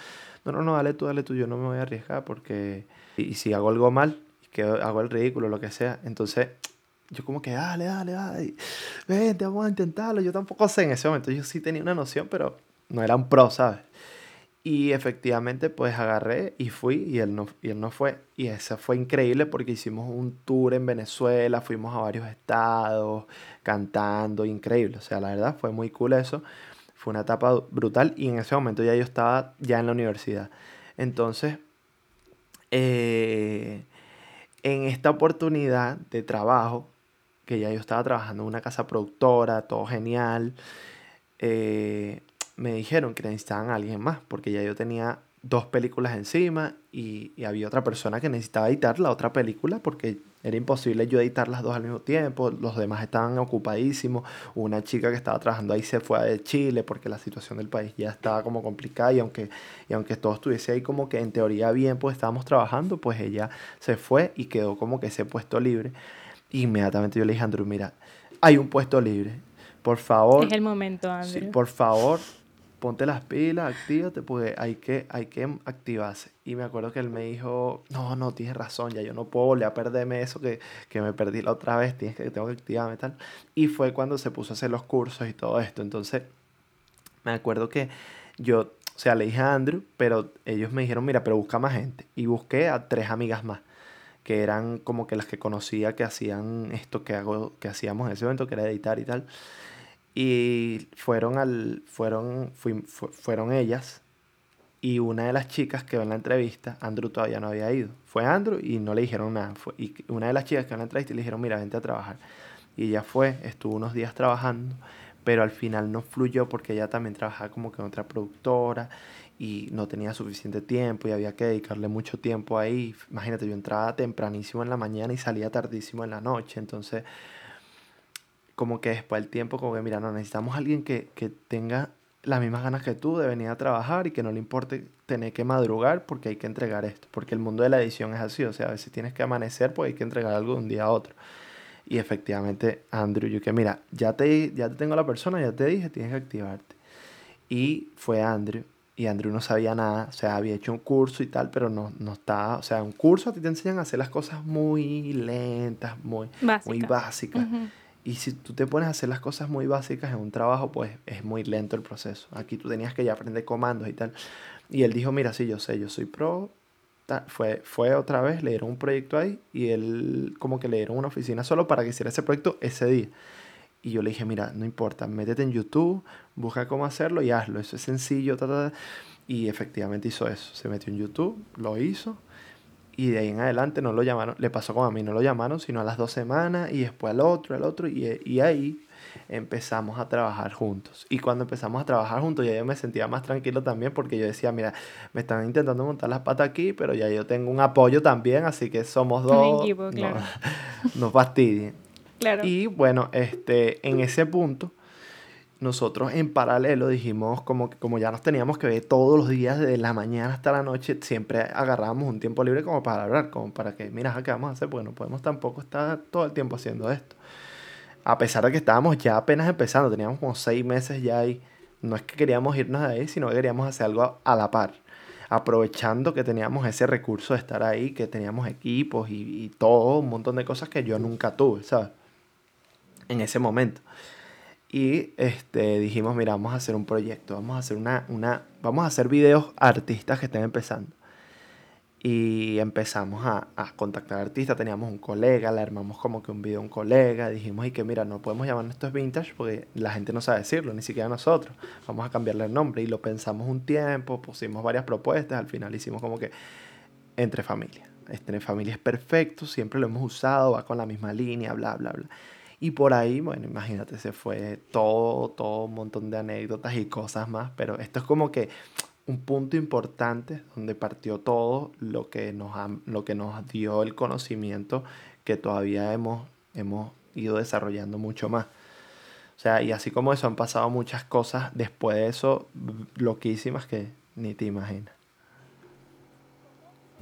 no, no, no, dale tú, dale tú, yo no me voy a arriesgar porque, y si hago algo mal, que hago el ridículo, lo que sea. Entonces, yo como que, dale, dale, dale, vente, vamos a intentarlo. Yo tampoco sé en ese momento, yo sí tenía una noción, pero no era un pro, ¿sabes? Y efectivamente, pues agarré y fui y él no, y él no fue. Y eso fue increíble porque hicimos un tour en Venezuela, fuimos a varios estados, cantando, increíble. O sea, la verdad fue muy cool eso. Fue una etapa brutal y en ese momento ya yo estaba ya en la universidad. Entonces, eh, en esta oportunidad de trabajo, que ya yo estaba trabajando en una casa productora, todo genial, eh, me dijeron que necesitaban a alguien más, porque ya yo tenía dos películas encima y, y, había otra persona que necesitaba editar la otra película porque era imposible yo editar las dos al mismo tiempo, los demás estaban ocupadísimos, una chica que estaba trabajando ahí se fue de Chile porque la situación del país ya estaba como complicada y aunque, y aunque todo estuviese ahí como que en teoría bien pues estábamos trabajando, pues ella se fue y quedó como que ese puesto libre. Inmediatamente yo le dije a Andrew, mira, hay un puesto libre, por favor. Es el momento, Andrew. Sí, por favor, ponte las pilas, actívate, porque hay que, hay que activarse. Y me acuerdo que él me dijo, no, no, tienes razón, ya yo no puedo volver a perderme eso que, que me perdí la otra vez, tienes que, tengo que activarme tal. Y fue cuando se puso a hacer los cursos y todo esto. Entonces, me acuerdo que yo, o sea, le dije a Andrew, pero ellos me dijeron, mira, pero busca más gente. Y busqué a tres amigas más que eran como que las que conocía que hacían esto que hago, que hacíamos en ese evento, que era editar y tal. Y fueron al, fueron, fueron ellas y una de las chicas que en la entrevista, Andrew todavía no había ido. Fue Andrew y no le dijeron nada. Fue, y una de las chicas que en la entrevista le dijeron, mira, vente a trabajar. Y ella fue, estuvo unos días trabajando, pero al final no fluyó porque ella también trabajaba como que en otra productora y no tenía suficiente tiempo y había que dedicarle mucho tiempo ahí. Imagínate, yo entraba tempranísimo en la mañana y salía tardísimo en la noche, entonces como que después del tiempo, como que mira, no, necesitamos alguien que, que tenga las mismas ganas que tú de venir a trabajar y que no le importe tener que madrugar porque hay que entregar esto, porque el mundo de la edición es así, o sea, a veces tienes que amanecer porque hay que entregar algo de un día a otro. Y efectivamente, Andrew, yo que mira, ya te, ya te tengo la persona, ya te dije, tienes que activarte. Y fue Andrew y Andrew no sabía nada, o sea, había hecho un curso y tal, pero no, no estaba, o sea, un curso a ti te enseñan a hacer las cosas muy lentas, muy, muy básicas. Y si tú te pones a hacer las cosas muy básicas en un trabajo, pues es muy lento el proceso. Aquí tú tenías que ya aprender comandos y tal. Y él dijo, mira, sí, yo sé, yo soy pro. Fue, fue otra vez, le dieron un proyecto ahí y él como que le dieron una oficina solo para que hiciera ese proyecto ese día. Y yo le dije, mira, no importa, métete en YouTube, busca cómo hacerlo y hazlo. Eso es sencillo. Y efectivamente hizo eso. Se metió en YouTube, lo hizo. Y de ahí en adelante no lo llamaron, le pasó como a mí, no lo llamaron, sino a las dos semanas y después al otro, al otro. Y, y ahí empezamos a trabajar juntos. Y cuando empezamos a trabajar juntos, ya yo me sentía más tranquilo también porque yo decía, mira, me están intentando montar las patas aquí, pero ya yo tengo un apoyo también, así que somos dos. Equipo, claro. no, no fastidien. Y bueno, este, en ese punto, nosotros en paralelo dijimos como como ya nos teníamos que ver todos los días, desde la mañana hasta la noche, siempre agarrábamos un tiempo libre como para hablar, como para que, mira, ¿qué vamos a hacer? Porque no podemos tampoco estar todo el tiempo haciendo esto. A pesar de que estábamos ya apenas empezando, teníamos como seis meses ya ahí. No es que queríamos irnos de ahí, sino que queríamos hacer algo a, la par. Aprovechando que teníamos ese recurso de estar ahí, que teníamos equipos y, y todo, un montón de cosas que yo nunca tuve, ¿sabes? en ese momento. Y este, dijimos, mira, vamos a hacer un proyecto, vamos a hacer una, una, vamos a hacer videos a artistas que estén empezando. Y empezamos a, a contactar artistas, teníamos un colega, le armamos como que un video a un colega, dijimos, y que mira, no podemos llamar esto es vintage porque la gente no sabe decirlo, ni siquiera nosotros, vamos a cambiarle el nombre. Y lo pensamos un tiempo, pusimos varias propuestas, al final hicimos como que entre familias. Entre familias perfecto, siempre lo hemos usado, va con la misma línea, bla, bla, bla. Y por ahí, bueno, imagínate, se fue todo, todo un montón de anécdotas y cosas más, pero esto es como que un punto importante donde partió todo lo que nos, lo que nos dio el conocimiento que todavía hemos, hemos ido desarrollando mucho más. O sea, y así como eso han pasado muchas cosas después de eso, loquísimas que ni te imaginas.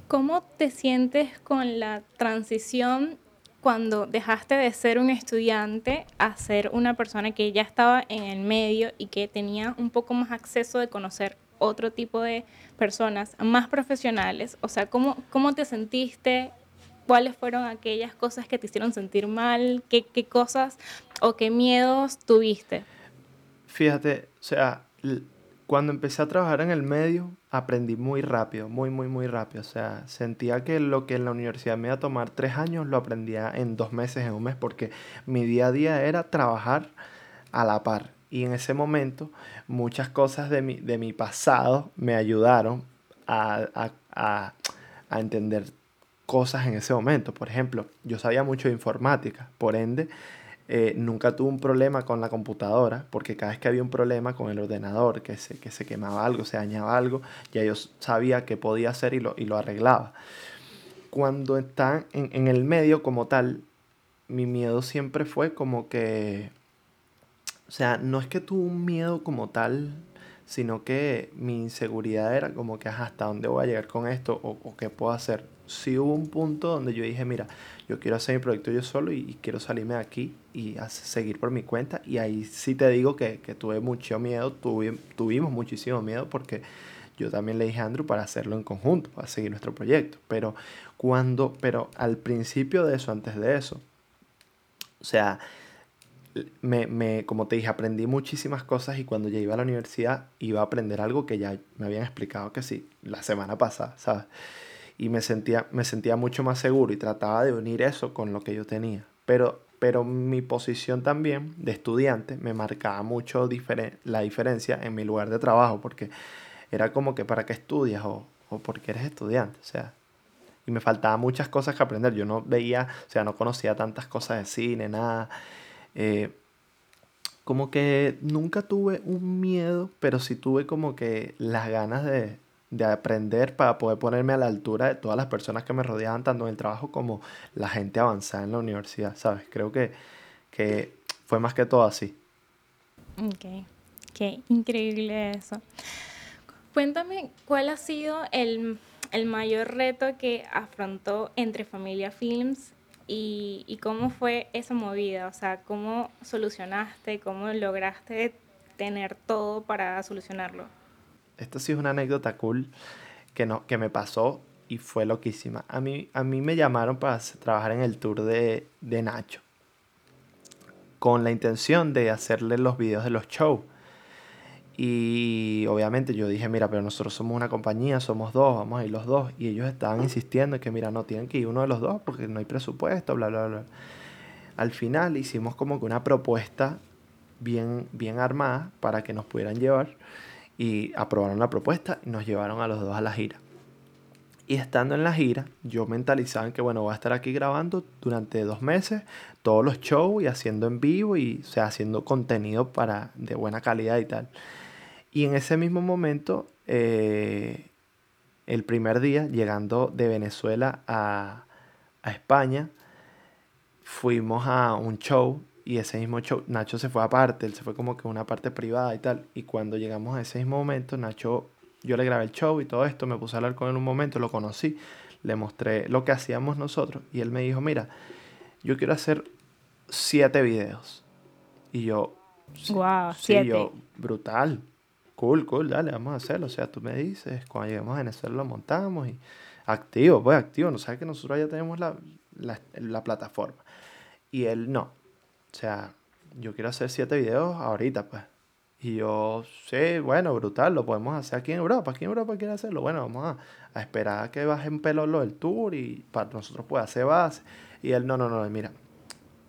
¿Cómo te sientes con la transición cuando dejaste de ser un estudiante a ser una persona que ya estaba en el medio y que tenía un poco más acceso de conocer otro tipo de personas más profesionales? O sea, ¿cómo, cómo te sentiste? ¿Cuáles fueron aquellas cosas que te hicieron sentir mal? ¿Qué, qué cosas o qué miedos tuviste? Fíjate, o sea, cuando empecé a trabajar en el medio, aprendí muy rápido, muy, muy, muy rápido. O sea, sentía que lo que en la universidad me iba a tomar tres años, lo aprendía en dos meses, en un mes, porque mi día a día era trabajar a la par. Y en ese momento, muchas cosas de mi, de mi pasado me ayudaron a, a, a, a entender cosas en ese momento. Por ejemplo, yo sabía mucho de informática, por ende, eh, nunca tuve un problema con la computadora, porque cada vez que había un problema con el ordenador, que se, que se quemaba algo, se dañaba algo, ya yo sabía qué podía hacer y lo, y lo arreglaba. Cuando están en, en el medio como tal, mi miedo siempre fue como que, o sea, no es que tuve un miedo como tal, sino que mi inseguridad era como que hasta dónde voy a llegar con esto o qué puedo hacer. Sí hubo un punto donde yo dije, mira, yo quiero hacer mi proyecto yo solo y, quiero salirme de aquí y seguir por mi cuenta. Y ahí sí te digo que, tuve mucho miedo, tuvimos muchísimo miedo porque yo también le dije a Andrew para hacerlo en conjunto, para seguir nuestro proyecto. Pero cuando, pero al principio de eso, antes de eso, o sea, me, me, como te dije, aprendí muchísimas cosas y cuando ya iba a la universidad iba a aprender algo que ya me habían explicado que sí, la semana pasada, ¿sabes? Y me sentía, me sentía mucho más seguro y trataba de unir eso con lo que yo tenía. Pero, pero mi posición también de estudiante me marcaba mucho la diferencia en mi lugar de trabajo, porque era como que para qué estudias o, o porque eres estudiante, o sea, y me faltaba muchas cosas que aprender. Yo no veía, o sea, no conocía tantas cosas de cine, nada. Eh, como que nunca tuve un miedo, pero sí tuve como que las ganas de, aprender para poder ponerme a la altura de todas las personas que me rodeaban, tanto en el trabajo como la gente avanzada en la universidad, ¿sabes? Creo que, que fue más que todo así. Ok, qué increíble eso. Cuéntame, ¿cuál ha sido el, el mayor reto que afrontó entre Familia Films y, cómo fue esa movida, o sea, cómo solucionaste, cómo lograste tener todo para solucionarlo. Esto sí es una anécdota cool que, no, que me pasó y fue loquísima. A mí, a mí me llamaron para trabajar en el tour de, de Nacho, con la intención de hacerle los videos de los shows. Y obviamente yo dije, mira, pero nosotros somos una compañía, somos dos, vamos a ir los dos. Y ellos estaban insistiendo en que, mira, no tienen que ir uno de los dos porque no hay presupuesto, bla, bla, bla. Al final hicimos como que una propuesta bien, bien armada para que nos pudieran llevar. Y aprobaron la propuesta y nos llevaron a los dos a la gira. Y estando en la gira, yo mentalizaba en que, bueno, voy a estar aquí grabando durante dos meses todos los shows y haciendo en vivo y, o sea, haciendo contenido para, de buena calidad y tal. Y en ese mismo momento, eh, el primer día, llegando de Venezuela a, España, fuimos a un show y ese mismo show, Nacho se fue aparte, él se fue como que una parte privada y tal. Y cuando llegamos a ese mismo momento, Nacho, yo le grabé el show y todo esto, me puse a hablar con él un momento, lo conocí, le mostré lo que hacíamos nosotros y él me dijo, mira, yo quiero hacer siete videos. Y yo, wow, sí, yo, brutal cool, cool, dale, vamos a hacerlo. O sea, tú me dices, cuando lleguemos a Venezuela lo montamos y activo, pues activo. No sabes que nosotros ya tenemos la, la, plataforma. Y él no. O sea, yo quiero hacer siete videos ahorita, pues. Y yo, sí, bueno, brutal, lo podemos hacer aquí en Europa. Aquí en Europa quiere hacerlo. Bueno, vamos a, esperar a que baje un pelo lo del tour y para nosotros pueda hacer base. Y él, no, no, no, mira,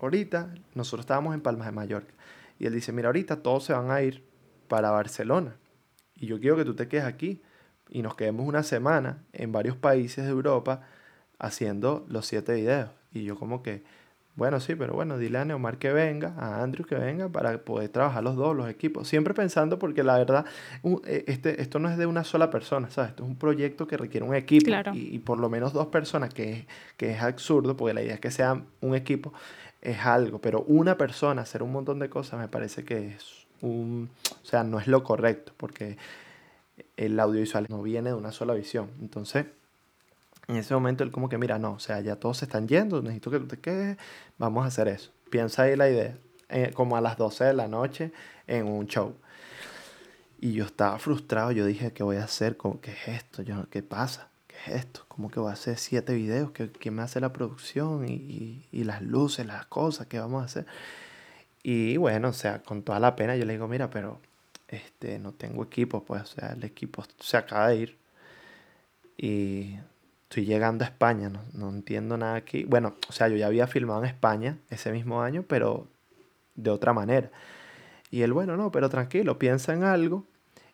ahorita nosotros estábamos en Palmas de Mallorca. Y él dice, mira, ahorita todos se van a ir para Barcelona. Y yo quiero que tú te quedes aquí y nos quedemos una semana en varios países de Europa haciendo los siete videos. Y yo como que, bueno, sí, pero bueno, dile a Neomar que venga, a Andrew que venga para poder trabajar los dos, los equipos. Siempre pensando porque la verdad, e, este, esto no es de una sola persona, ¿sabes? Esto es un proyecto que requiere un equipo y, por lo menos dos personas, que es, que es absurdo, porque la idea es que sea un equipo, es algo, pero una persona hacer un montón de cosas me parece que es un, o sea, no es lo correcto, porque el audiovisual no viene de una sola visión. Entonces, en ese momento él como que, mira, no, o sea, ya todos se están yendo, necesito que tú te vamos a hacer eso. Piensa ahí la idea, eh, como a las 12 de la noche en un show. Y yo estaba frustrado, yo dije, ¿qué voy a hacer? ¿Qué es esto? ¿Qué pasa? ¿Qué es esto? ¿Cómo que voy a hacer siete videos? ¿Quién me hace la producción? Y, y las luces, las cosas, ¿qué vamos a hacer? Y bueno, o sea, con toda la pena yo le digo, mira, pero este, no tengo equipo, pues, o sea, el equipo se acaba de ir. Y estoy llegando a España, no, no entiendo nada aquí. Bueno, o sea, yo ya había filmado en España ese mismo año, pero de otra manera. Y él, bueno, no, pero tranquilo, piensa en algo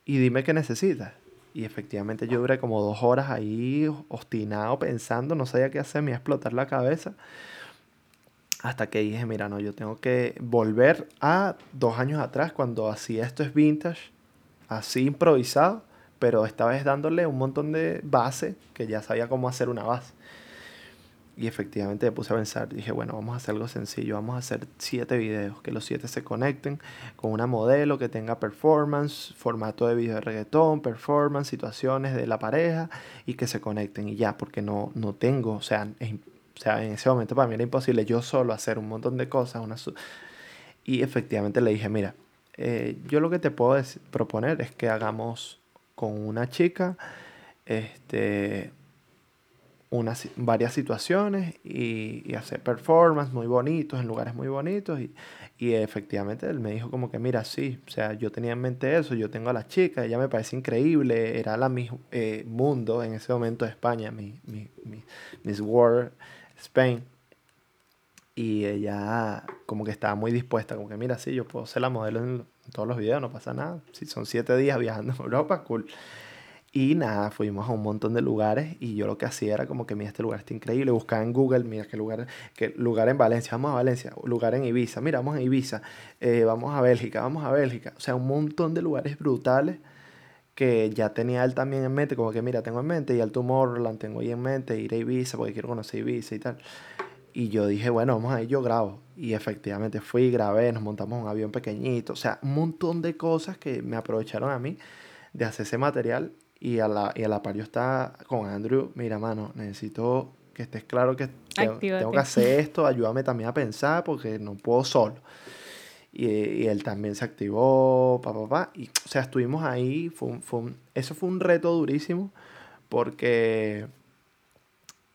y dime qué necesitas. Y efectivamente yo duré como dos horas ahí obstinado pensando, no sabía qué hacer, me iba a explotar la cabeza. Hasta que dije, mira, no, yo tengo que volver a dos años atrás cuando hacía esto es vintage, así improvisado, pero esta vez dándole un montón de base que ya sabía cómo hacer una base. y efectivamente me puse a pensar, dije, bueno, vamos a hacer algo sencillo, vamos a hacer siete videos, que los siete se conecten con una modelo que tenga performance, formato de video de reggaetón, performance, situaciones de la pareja y que se conecten y ya, porque no, no tengo, o sea, o sea, en ese momento para mí era imposible yo solo hacer un montón de cosas. Una y efectivamente le dije, mira, eh, yo lo que te puedo proponer es que hagamos con una chica este, unas, varias situaciones y, hacer performance muy bonitos en lugares muy bonitos. Y, y, efectivamente él me dijo como que, mira, sí, o sea, yo tenía en mente eso, yo tengo a la chica, ella me parece increíble, era la mi eh, mundo en ese momento de España, mi, mi, mi, Miss World Spain. Y ella como que estaba muy dispuesta, como que mira, sí, yo puedo ser la modelo en todos los videos, no pasa nada. Si son siete días viajando a Europa, cool. Y nada, fuimos a un montón de lugares y yo lo que hacía era como que, mira, este lugar está increíble, buscaba en Google, mira, qué lugar, qué lugar en Valencia, vamos a Valencia, lugar en Ibiza, mira, vamos a Ibiza, eh, vamos a Bélgica, vamos a Bélgica. O sea, un montón de lugares brutales que ya tenía él también en mente, como que, mira, tengo en mente y al Tomorrowland tengo ahí en mente, ir a Ibiza porque quiero conocer Ibiza y tal. Y yo dije, bueno, vamos a ir, yo grabo. Y efectivamente fui, grabé, nos montamos un avión pequeñito, o sea, un montón de cosas que me aprovecharon a mí de hacer ese material y a la, y a la par yo estaba con Andrew, mira, mano, necesito que estés claro que tengo, que hacer esto, ayúdame también a pensar porque no puedo solo. Y, y él también se activó, papá, papá. Y, o sea, estuvimos ahí, fue fue eso fue un reto durísimo porque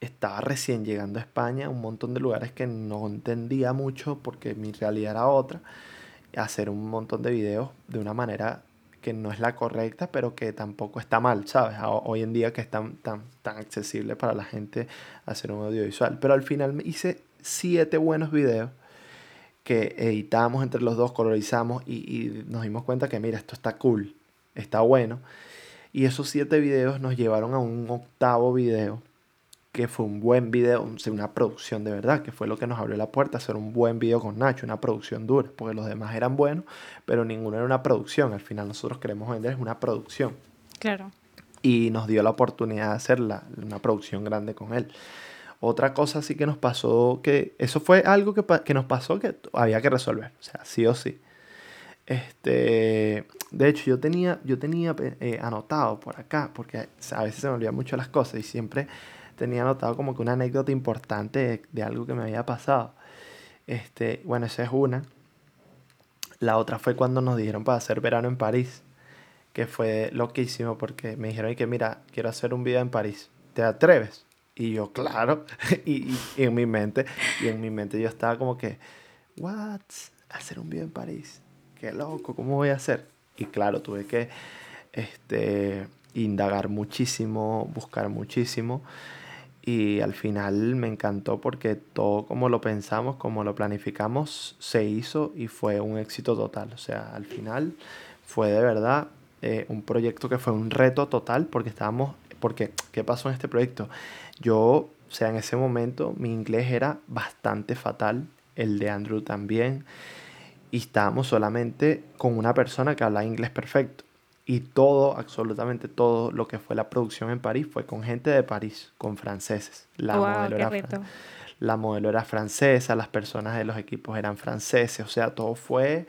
estaba recién llegando a España, un montón de lugares que no entendía mucho porque mi realidad era otra. Hacer un montón de videos de una manera que no es la correcta, pero que tampoco está mal, ¿sabes? Hoy en día que es tan, tan, tan accesible para la gente hacer un audiovisual. Pero al final hice siete buenos videos que editamos entre los dos, colorizamos y, y, nos dimos cuenta que, mira, esto está cool, está bueno. Y esos siete videos nos llevaron a un octavo video que fue un buen video, una producción de verdad, que fue lo que nos abrió la puerta a hacer un buen video con Nacho, una producción dura, porque los demás eran buenos, pero ninguno era una producción. Al final nosotros queremos vender una producción. Claro. Y nos dio la oportunidad de hacer una producción grande con él. Otra cosa sí que nos pasó, que eso fue algo que, que nos pasó que había que resolver, o sea, sí o sí. Este, de hecho, yo tenía, yo tenía eh, anotado por acá, porque a veces se me olvidan mucho las cosas y siempre tenía anotado como que una anécdota importante de, algo que me había pasado. Este, bueno, esa es una. La otra fue cuando nos dijeron para hacer verano en París, que fue loquísimo porque me dijeron que mira, quiero hacer un video en París, ¿te atreves? Y yo, claro, y, en mi mente, y en mi mente yo estaba como que, what, hacer un video en París, qué loco, ¿cómo voy a hacer? Y claro, tuve que este, indagar muchísimo, buscar muchísimo y al final me encantó porque todo como lo pensamos, como lo planificamos, se hizo y fue un éxito total. O sea, al final fue de verdad eh, un proyecto que fue un reto total porque estábamos, porque, ¿qué pasó en este proyecto? Yo, o sea, en ese momento mi inglés era bastante fatal, el de Andrew también, y estábamos solamente con una persona que hablaba inglés perfecto. Y todo, absolutamente todo lo que fue la producción en París fue con gente de París, con franceses. La, modelo, era la modelo era francesa, las personas de los equipos eran franceses, o sea, todo fue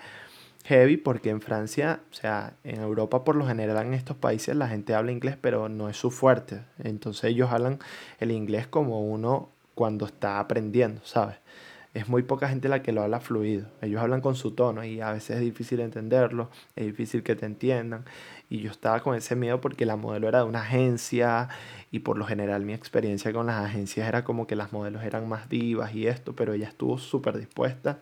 heavy porque en Francia, o sea, en Europa por lo general en estos países la gente habla inglés, pero no es su fuerte. Entonces ellos hablan el inglés como uno cuando está aprendiendo, ¿sabes? Es muy poca gente la que lo habla fluido. Ellos hablan con su tono y a veces es difícil entenderlo, es difícil que te entiendan. Y yo estaba con ese miedo porque la modelo era de una agencia y por lo general mi experiencia con las agencias era como que las modelos eran más divas y esto, pero ella estuvo súper dispuesta.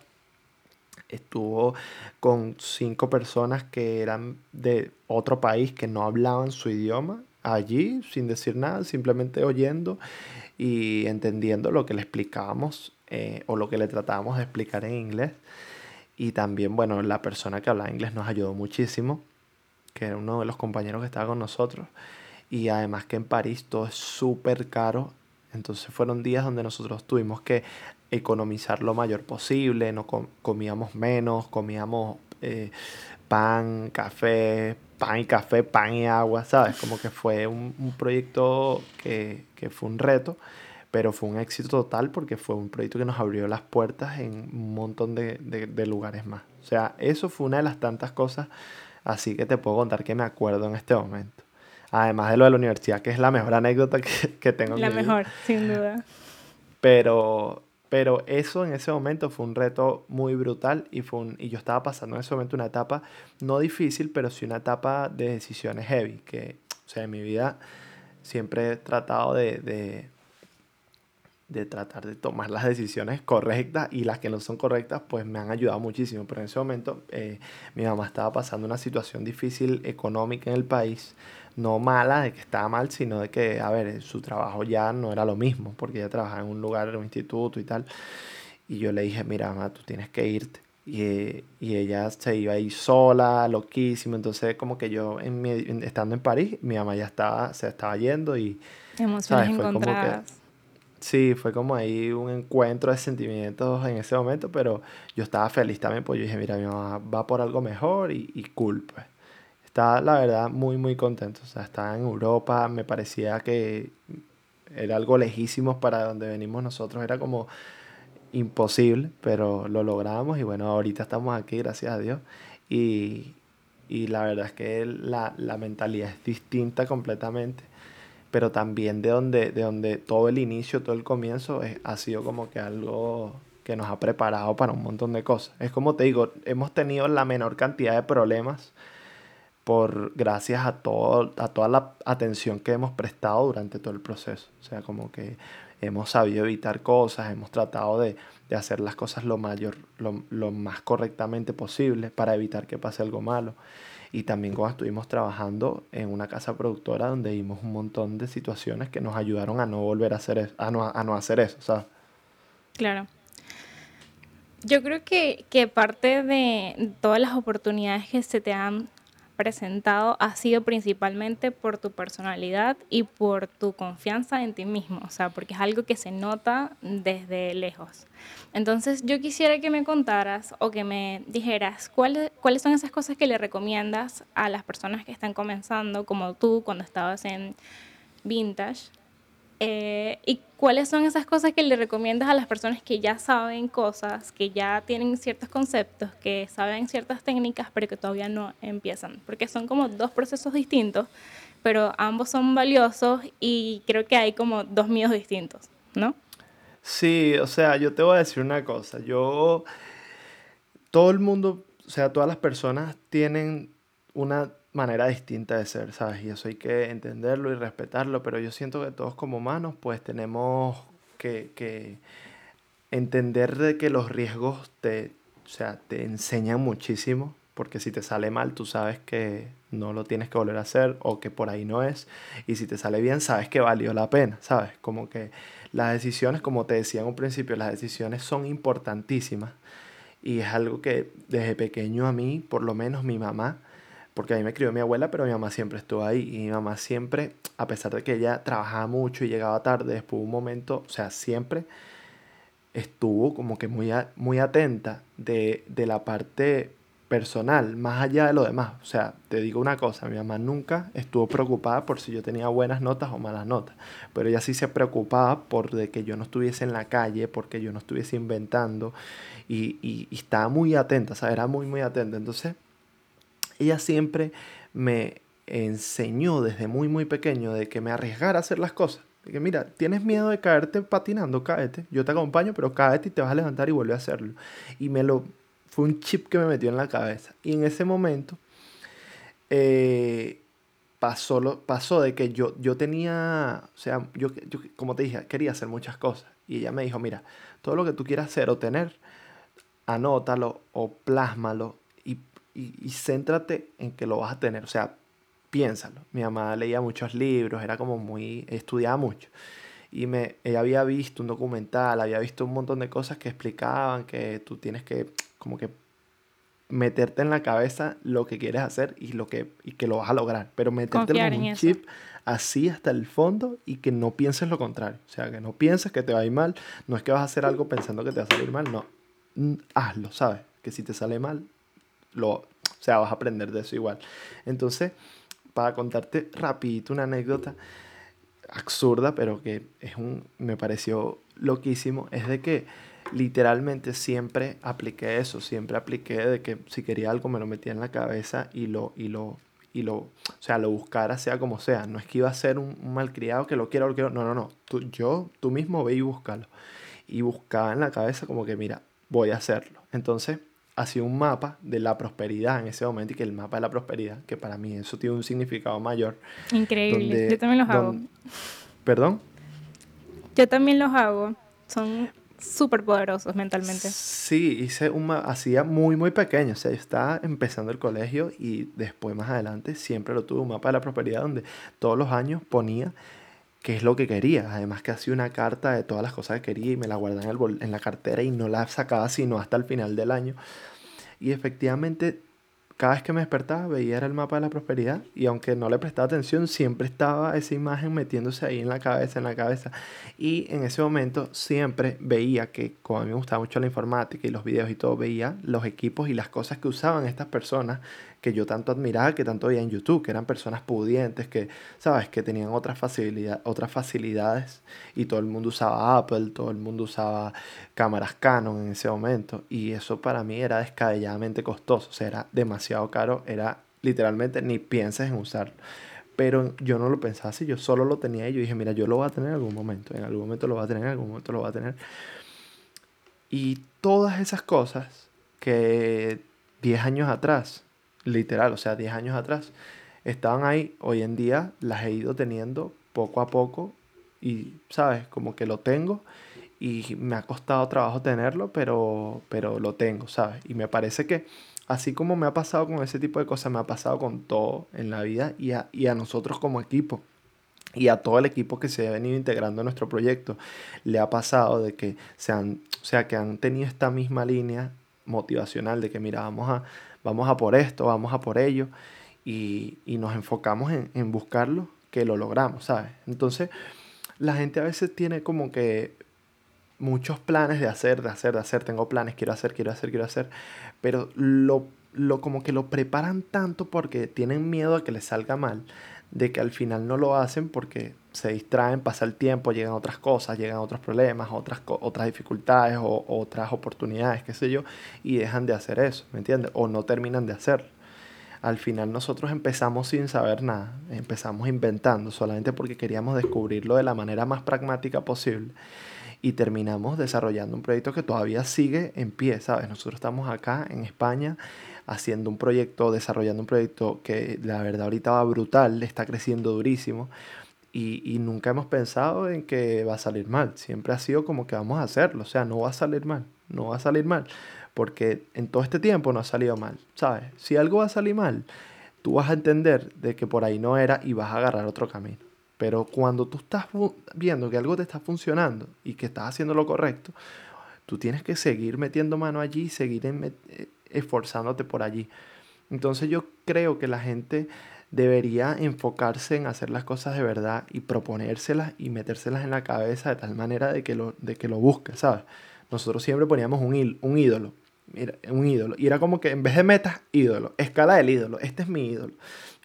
Estuvo con cinco personas que eran de otro país que no hablaban su idioma allí sin decir nada, simplemente oyendo y entendiendo lo que le explicábamos eh, o lo que le tratábamos de explicar en inglés. Y también, bueno, la persona que hablaba inglés nos ayudó muchísimo, que era uno de los compañeros que estaba con nosotros. Y además que en París todo es súper caro. Entonces fueron días donde nosotros tuvimos que economizar lo mayor posible, no comíamos menos, comíamos eh, pan, café, pan y café, pan y agua, ¿sabes? Como que fue un, un proyecto que, que, fue un reto, pero fue un éxito total porque fue un proyecto que nos abrió las puertas en un montón de, de, lugares más. O sea, eso fue una de las tantas cosas así que te puedo contar que me acuerdo en este momento. Además de lo de la universidad, que es la mejor anécdota que, que tengo. La mejor, sin duda. Pero, pero eso en ese momento fue un reto muy brutal y, fue un, y yo estaba pasando en ese momento una etapa no difícil, pero sí una etapa de decisiones heavy, que, o sea, en mi vida siempre he tratado de, de, de tratar de tomar las decisiones correctas y las que no son correctas pues me han ayudado muchísimo, pero en ese momento eh, mi mamá estaba pasando una situación difícil económica en el país no mala de que estaba mal, sino de que, a ver, su trabajo ya no era lo mismo, porque ella trabajaba en un lugar, en un instituto y tal. Y yo le dije, mira, mamá, tú tienes que irte. Y, y ella se iba ahí sola, loquísima. Entonces, como que yo, en mi, estando en París, mi mamá ya estaba, se estaba yendo y... Emociones Fue como que, sí, fue como ahí un encuentro de sentimientos en ese momento, pero yo estaba feliz también, pues yo dije, mira, mi mamá va por algo mejor y, y cool, pues está, la verdad, muy, muy contento. O sea, está en Europa, me parecía que era algo lejísimo para donde venimos nosotros, era como imposible, pero lo logramos y bueno, ahorita estamos aquí, gracias a Dios. Y, y la verdad es que la, la, mentalidad es distinta completamente, pero también de donde, de donde todo el inicio, todo el comienzo es, ha sido como que algo que nos ha preparado para un montón de cosas. Es como te digo, hemos tenido la menor cantidad de problemas por gracias a, todo, a toda la atención que hemos prestado durante todo el proceso. O sea, como que hemos sabido evitar cosas, hemos tratado de, de hacer las cosas lo, mayor, lo, lo, más correctamente posible para evitar que pase algo malo. Y también cuando estuvimos trabajando en una casa productora donde vimos un montón de situaciones que nos ayudaron a no volver a hacer eso, a no, a no hacer eso, ¿sabes? Claro. Yo creo que, que parte de todas las oportunidades que se te han presentado ha sido principalmente por tu personalidad y por tu confianza en ti mismo, o sea, porque es algo que se nota desde lejos. Entonces yo quisiera que me contaras o que me dijeras cuáles, cuáles son esas cosas que le recomiendas a las personas que están comenzando, como tú cuando estabas en Vintage, eh, ¿Y cuáles son esas cosas que le recomiendas a las personas que ya saben cosas, que ya tienen ciertos conceptos, que saben ciertas técnicas, pero que todavía no empiezan? Porque son como dos procesos distintos, pero ambos son valiosos y creo que hay como dos miedos distintos, ¿no? Sí, o sea, yo te voy a decir una cosa. Yo, todo el mundo, o sea, todas las personas tienen una manera distinta de ser, ¿sabes? Y eso hay que entenderlo y respetarlo, pero yo siento que todos como humanos pues tenemos que, que entender de que los riesgos te, o sea, te enseñan muchísimo, porque si te sale mal tú sabes que no lo tienes que volver a hacer o que por ahí no es, y si te sale bien sabes que valió la pena, ¿sabes? Como que las decisiones, como te decía en un principio, las decisiones son importantísimas y es algo que desde pequeño a mí, por lo menos mi mamá, porque a mí me crió mi abuela, pero mi mamá siempre estuvo ahí. Y mi mamá siempre, a pesar de que ella trabajaba mucho y llegaba tarde, después de un momento, o sea, siempre estuvo como que muy, muy atenta de, de la parte personal, más allá de lo demás. O sea, te digo una cosa, mi mamá nunca estuvo preocupada por si yo tenía buenas notas o malas notas, pero ella sí se preocupaba por de que yo no estuviese en la calle, porque yo no estuviese inventando y, y, y estaba muy atenta, o sea, era muy, muy atenta. Entonces, ella siempre me enseñó desde muy, muy pequeño de que me arriesgara a hacer las cosas. De que mira, tienes miedo de caerte patinando, cáete. Yo te acompaño, pero cáete y te vas a levantar y vuelve a hacerlo. Y me lo... Fue un chip que me metió en la cabeza. Y en ese momento eh, pasó, lo, pasó de que yo, yo tenía, o sea, yo, yo, como te dije, quería hacer muchas cosas. Y ella me dijo, mira, todo lo que tú quieras hacer o tener, anótalo o plásmalo y, y céntrate en que lo vas a tener. O sea, piénsalo. Mi mamá leía muchos libros, era como muy, estudiaba mucho. Y me, ella había visto un documental, había visto un montón de cosas que explicaban que tú tienes que como que meterte en la cabeza lo que quieres hacer y, lo que, y que lo vas a lograr. Pero meterte en un chip así hasta el fondo y que no pienses lo contrario. O sea, que no pienses que te va a ir mal. No es que vas a hacer algo pensando que te va a salir mal, no. Hazlo, ¿sabes? Que si te sale mal, lo, o sea, vas a aprender de eso igual. Entonces, para contarte rapidito una anécdota, absurda, pero que es un, me pareció loquísimo, es de que literalmente siempre apliqué eso, siempre apliqué de que si quería algo me lo metía en la cabeza y lo, y lo, y lo, o sea, lo buscara sea como sea. No es que iba a ser un, malcriado que lo quiera o lo quiero, no, no, no. Tú, yo, tú mismo ve y búscalo. Y buscaba en la cabeza como que, mira, voy a hacerlo. Entonces, hacía un mapa de la prosperidad en ese momento y que el mapa de la prosperidad, que para mí eso tiene un significado mayor. Increíble, yo también los hago. ¿Perdón? Yo también los hago. Son súper poderosos mentalmente. Sí, hice un hacía muy, muy pequeño. O sea, yo estaba empezando el colegio y después, más adelante, siempre lo tuve un mapa de la prosperidad donde todos los años ponía qué es lo que quería. Además que hacía una carta de todas las cosas que quería y me la guardaba en, el en la cartera y no la sacaba sino hasta el final del año. Y efectivamente cada vez que me despertaba veía el mapa de la prosperidad y aunque no le prestaba atención, siempre estaba esa imagen metiéndose ahí en la cabeza, en la cabeza. Y en ese momento siempre veía que, como a mí me gustaba mucho la informática y los videos y todo, veía los equipos y las cosas que usaban estas personas que yo tanto admiraba, que tanto veía en YouTube, que eran personas pudientes, que, ¿sabes?, que tenían otras, facilidad, otras facilidades y todo el mundo usaba Apple, todo el mundo usaba cámaras Canon en ese momento y eso para mí era descabelladamente costoso, o sea, era demasiado caro, era literalmente ni pienses en usarlo. Pero yo no lo pensaba así, yo solo lo tenía y yo dije, mira, yo lo voy a tener en algún momento, en algún momento lo voy a tener, en algún momento lo voy a tener. Y todas esas cosas que 10 años atrás literal, o sea, 10 años atrás, estaban ahí, hoy en día las he ido teniendo poco a poco y, ¿sabes? Como que lo tengo y me ha costado trabajo tenerlo, pero, pero lo tengo, ¿sabes? Y me parece que así como me ha pasado con ese tipo de cosas, me ha pasado con todo en la vida y a, y a nosotros como equipo y a todo el equipo que se ha venido integrando en nuestro proyecto le ha pasado de que se han, o sea, que han tenido esta misma línea motivacional de que mira, vamos a, vamos a por esto, vamos a por ello, y, nos enfocamos en, buscarlo, que lo logramos, ¿sabes? Entonces, la gente a veces tiene como que muchos planes de hacer, de hacer, de hacer, tengo planes, quiero hacer, quiero hacer, quiero hacer, pero lo, lo como que lo preparan tanto porque tienen miedo a que les salga mal, de que al final no lo hacen porque se distraen, pasa el tiempo, llegan otras cosas, llegan otros problemas, otras, otras dificultades o otras oportunidades, qué sé yo, y dejan de hacer eso, ¿me entiendes? O no terminan de hacerlo. Al final nosotros empezamos sin saber nada, empezamos inventando solamente porque queríamos descubrirlo de la manera más pragmática posible y terminamos desarrollando un proyecto que todavía sigue en pie, ¿sabes? Nosotros estamos acá en España haciendo un proyecto, desarrollando un proyecto que la verdad ahorita va brutal, está creciendo durísimo y, nunca hemos pensado en que va a salir mal. Siempre ha sido como que vamos a hacerlo. O sea, no va a salir mal. No va a salir mal. Porque en todo este tiempo no ha salido mal. ¿Sabes? Si algo va a salir mal, tú vas a entender de que por ahí no era y vas a agarrar otro camino. Pero cuando tú estás viendo que algo te está funcionando y que estás haciendo lo correcto, tú tienes que seguir metiendo mano allí y seguir eh, esforzándote por allí. Entonces yo creo que la gente debería enfocarse en hacer las cosas de verdad y proponérselas y metérselas en la cabeza de tal manera de que lo, de que lo busque, ¿sabes? Nosotros siempre poníamos un, un ídolo, mira, un ídolo, y era como que en vez de metas, ídolo, escala del ídolo, este es mi ídolo.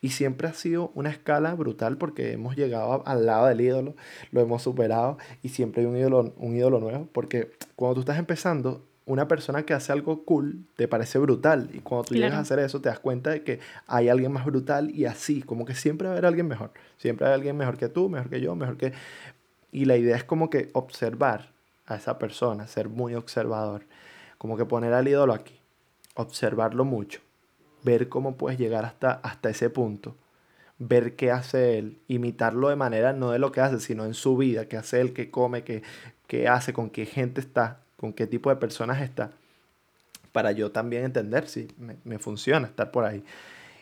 Y siempre ha sido una escala brutal porque hemos llegado al lado del ídolo, lo hemos superado y siempre hay un ídolo, un ídolo nuevo, porque cuando tú estás empezando, una persona que hace algo cool te parece brutal. Y cuando tú llegas a hacer eso te das cuenta de que hay alguien más brutal y así, como que siempre va a haber alguien mejor, siempre hay alguien mejor que tú, mejor que yo, mejor que... Y la idea es como que observar a esa persona, ser muy observador, como que poner al ídolo aquí, observarlo mucho, ver cómo puedes llegar hasta, hasta ese punto, ver qué hace él, imitarlo de manera no de lo que hace, sino en su vida, qué hace él, qué come, qué, qué hace, con qué gente está, con qué tipo de personas está, para yo también entender si me, funciona estar por ahí.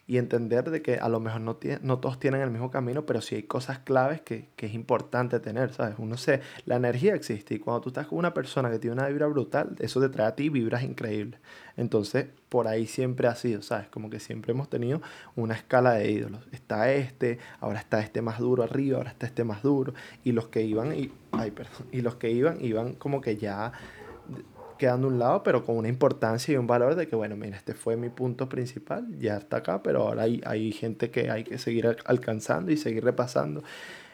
Y entender de que a lo mejor no, no todos tienen el mismo camino, pero sí hay cosas claves que, que, es importante tener, ¿sabes? Uno sé, la energía existe y cuando tú estás con una persona que tiene una vibra brutal, eso te trae a ti vibras increíbles. Entonces, por ahí siempre ha sido, ¿sabes? Como que siempre hemos tenido una escala de ídolos. Está este, ahora está este más duro arriba, ahora está este más duro. Y los que iban, y, ay, perdón, y los que iban, iban como que ya quedando a un lado, pero con una importancia y un valor de que, bueno, mira, este fue mi punto principal, ya está acá, pero ahora hay, hay gente que hay que seguir alcanzando y seguir repasando.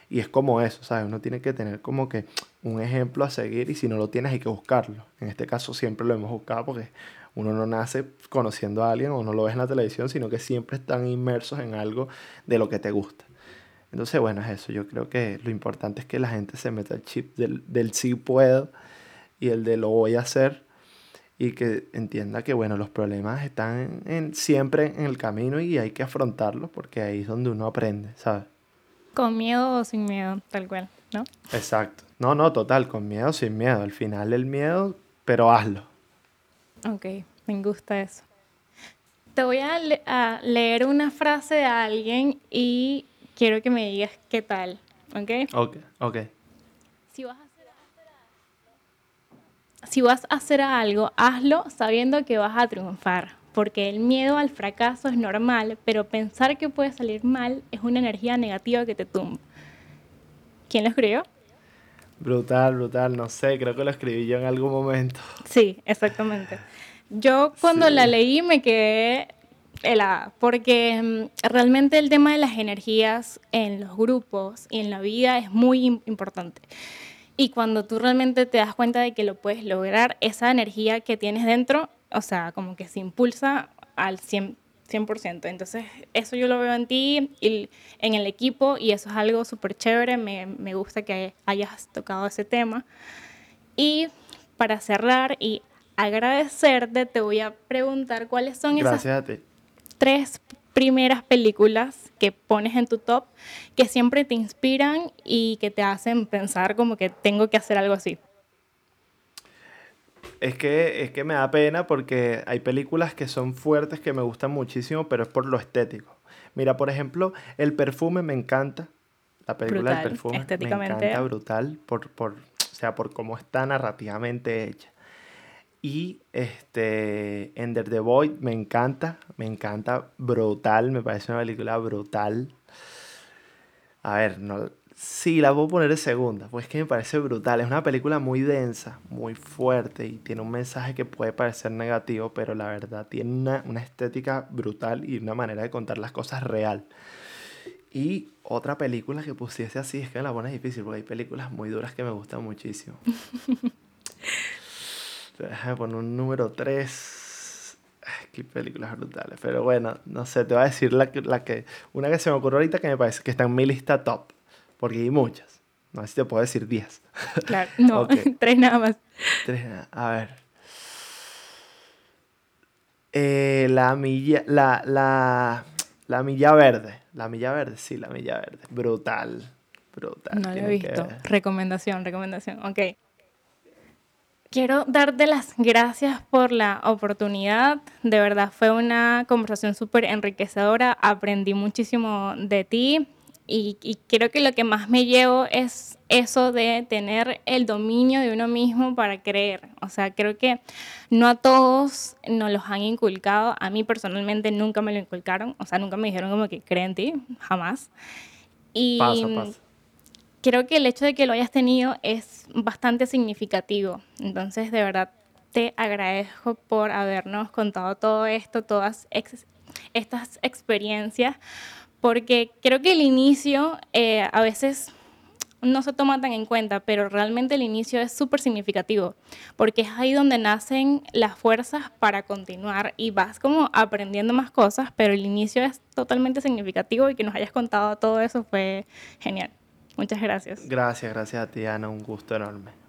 Y es como eso, ¿sabes? Uno tiene que tener como que un ejemplo a seguir y si no lo tienes hay que buscarlo. En este caso siempre lo hemos buscado porque uno no nace conociendo a alguien o no lo ves en la televisión, sino que siempre están inmersos en algo de lo que te gusta. Entonces, bueno, es eso. Yo creo que lo importante es que la gente se meta el chip del, del sí puedo y el de lo voy a hacer y que entienda que, bueno, los problemas están en, siempre en el camino y hay que afrontarlos porque ahí es donde uno aprende, ¿sabes? Con miedo o sin miedo, tal cual, ¿no? Exacto. No, no, total, con miedo o sin miedo. Al final el miedo, pero hazlo. Ok, me gusta eso. Te voy a, a leer una frase de alguien y quiero que me digas qué tal, ¿ok? Ok, ok. Si vas a si vas a hacer algo, hazlo sabiendo que vas a triunfar, porque el miedo al fracaso es normal, pero pensar que puede salir mal es una energía negativa que te tumba. ¿Quién lo escribió? Brutal, brutal, no sé, creo que lo escribí yo en algún momento. Sí, exactamente. Yo cuando Sí. la leí me quedé helada, porque mm, realmente el tema de las energías en los grupos y en la vida es muy im- importante. Y cuando tú realmente te das cuenta de que lo puedes lograr, esa energía que tienes dentro, o sea, como que se impulsa al 100%. 100%. Entonces, eso yo lo veo en ti y en el equipo y eso es algo súper chévere. Me, me gusta que hayas tocado ese tema. Y para cerrar y agradecerte, te voy a preguntar cuáles son esas Gracias ti. tres primeras películas que pones en tu top que siempre te inspiran y que te hacen pensar como que tengo que hacer algo así. Es que, es que me da pena porque hay películas que son fuertes que me gustan muchísimo, pero es por lo estético. Mira, por ejemplo, El perfume me encanta. La película del perfume me encanta brutal por, por, o sea, por cómo está narrativamente hecha. Y este, Ender the Void me encanta, me encanta brutal, me parece una película brutal. A ver, no, sí, la puedo poner de segunda, pues es que me parece brutal. Es una película muy densa, muy fuerte y tiene un mensaje que puede parecer negativo, pero la verdad tiene una, una estética brutal y una manera de contar las cosas real. Y otra película que pusiese así, es que me la pones difícil, porque hay películas muy duras que me gustan muchísimo. Déjame poner un número 3. Qué películas brutales. Pero bueno, no sé, te voy a decir la que, la que, una que se me ocurrió ahorita que me parece que está en mi lista top. Porque hay muchas. No sé si te puedo decir 10. Claro, no, tres nada más. Tres, a ver. Eh, la milla, la, la, la milla verde. La milla verde, sí, la milla verde. Brutal. Brutal. No lo he que visto. Recomendación, recomendación. Ok. Quiero darte las gracias por la oportunidad. De verdad fue una conversación súper enriquecedora. Aprendí muchísimo de ti y, creo que lo que más me llevo es eso de tener el dominio de uno mismo para creer. O sea, creo que no a todos nos los han inculcado. A mí personalmente nunca me lo inculcaron. O sea, nunca me dijeron como que cree en ti, jamás. Y Pasa, pasa. Creo que el hecho de que lo hayas tenido es bastante significativo. Entonces, de verdad, te agradezco por habernos contado todo esto, todas ex- estas experiencias, porque creo que el inicio eh, a veces no se toma tan en cuenta, pero realmente el inicio es súper significativo, porque es ahí donde nacen las fuerzas para continuar y vas como aprendiendo más cosas, pero el inicio es totalmente significativo y que nos hayas contado todo eso fue genial. Muchas gracias. Gracias, gracias a ti, Ana. Un gusto enorme.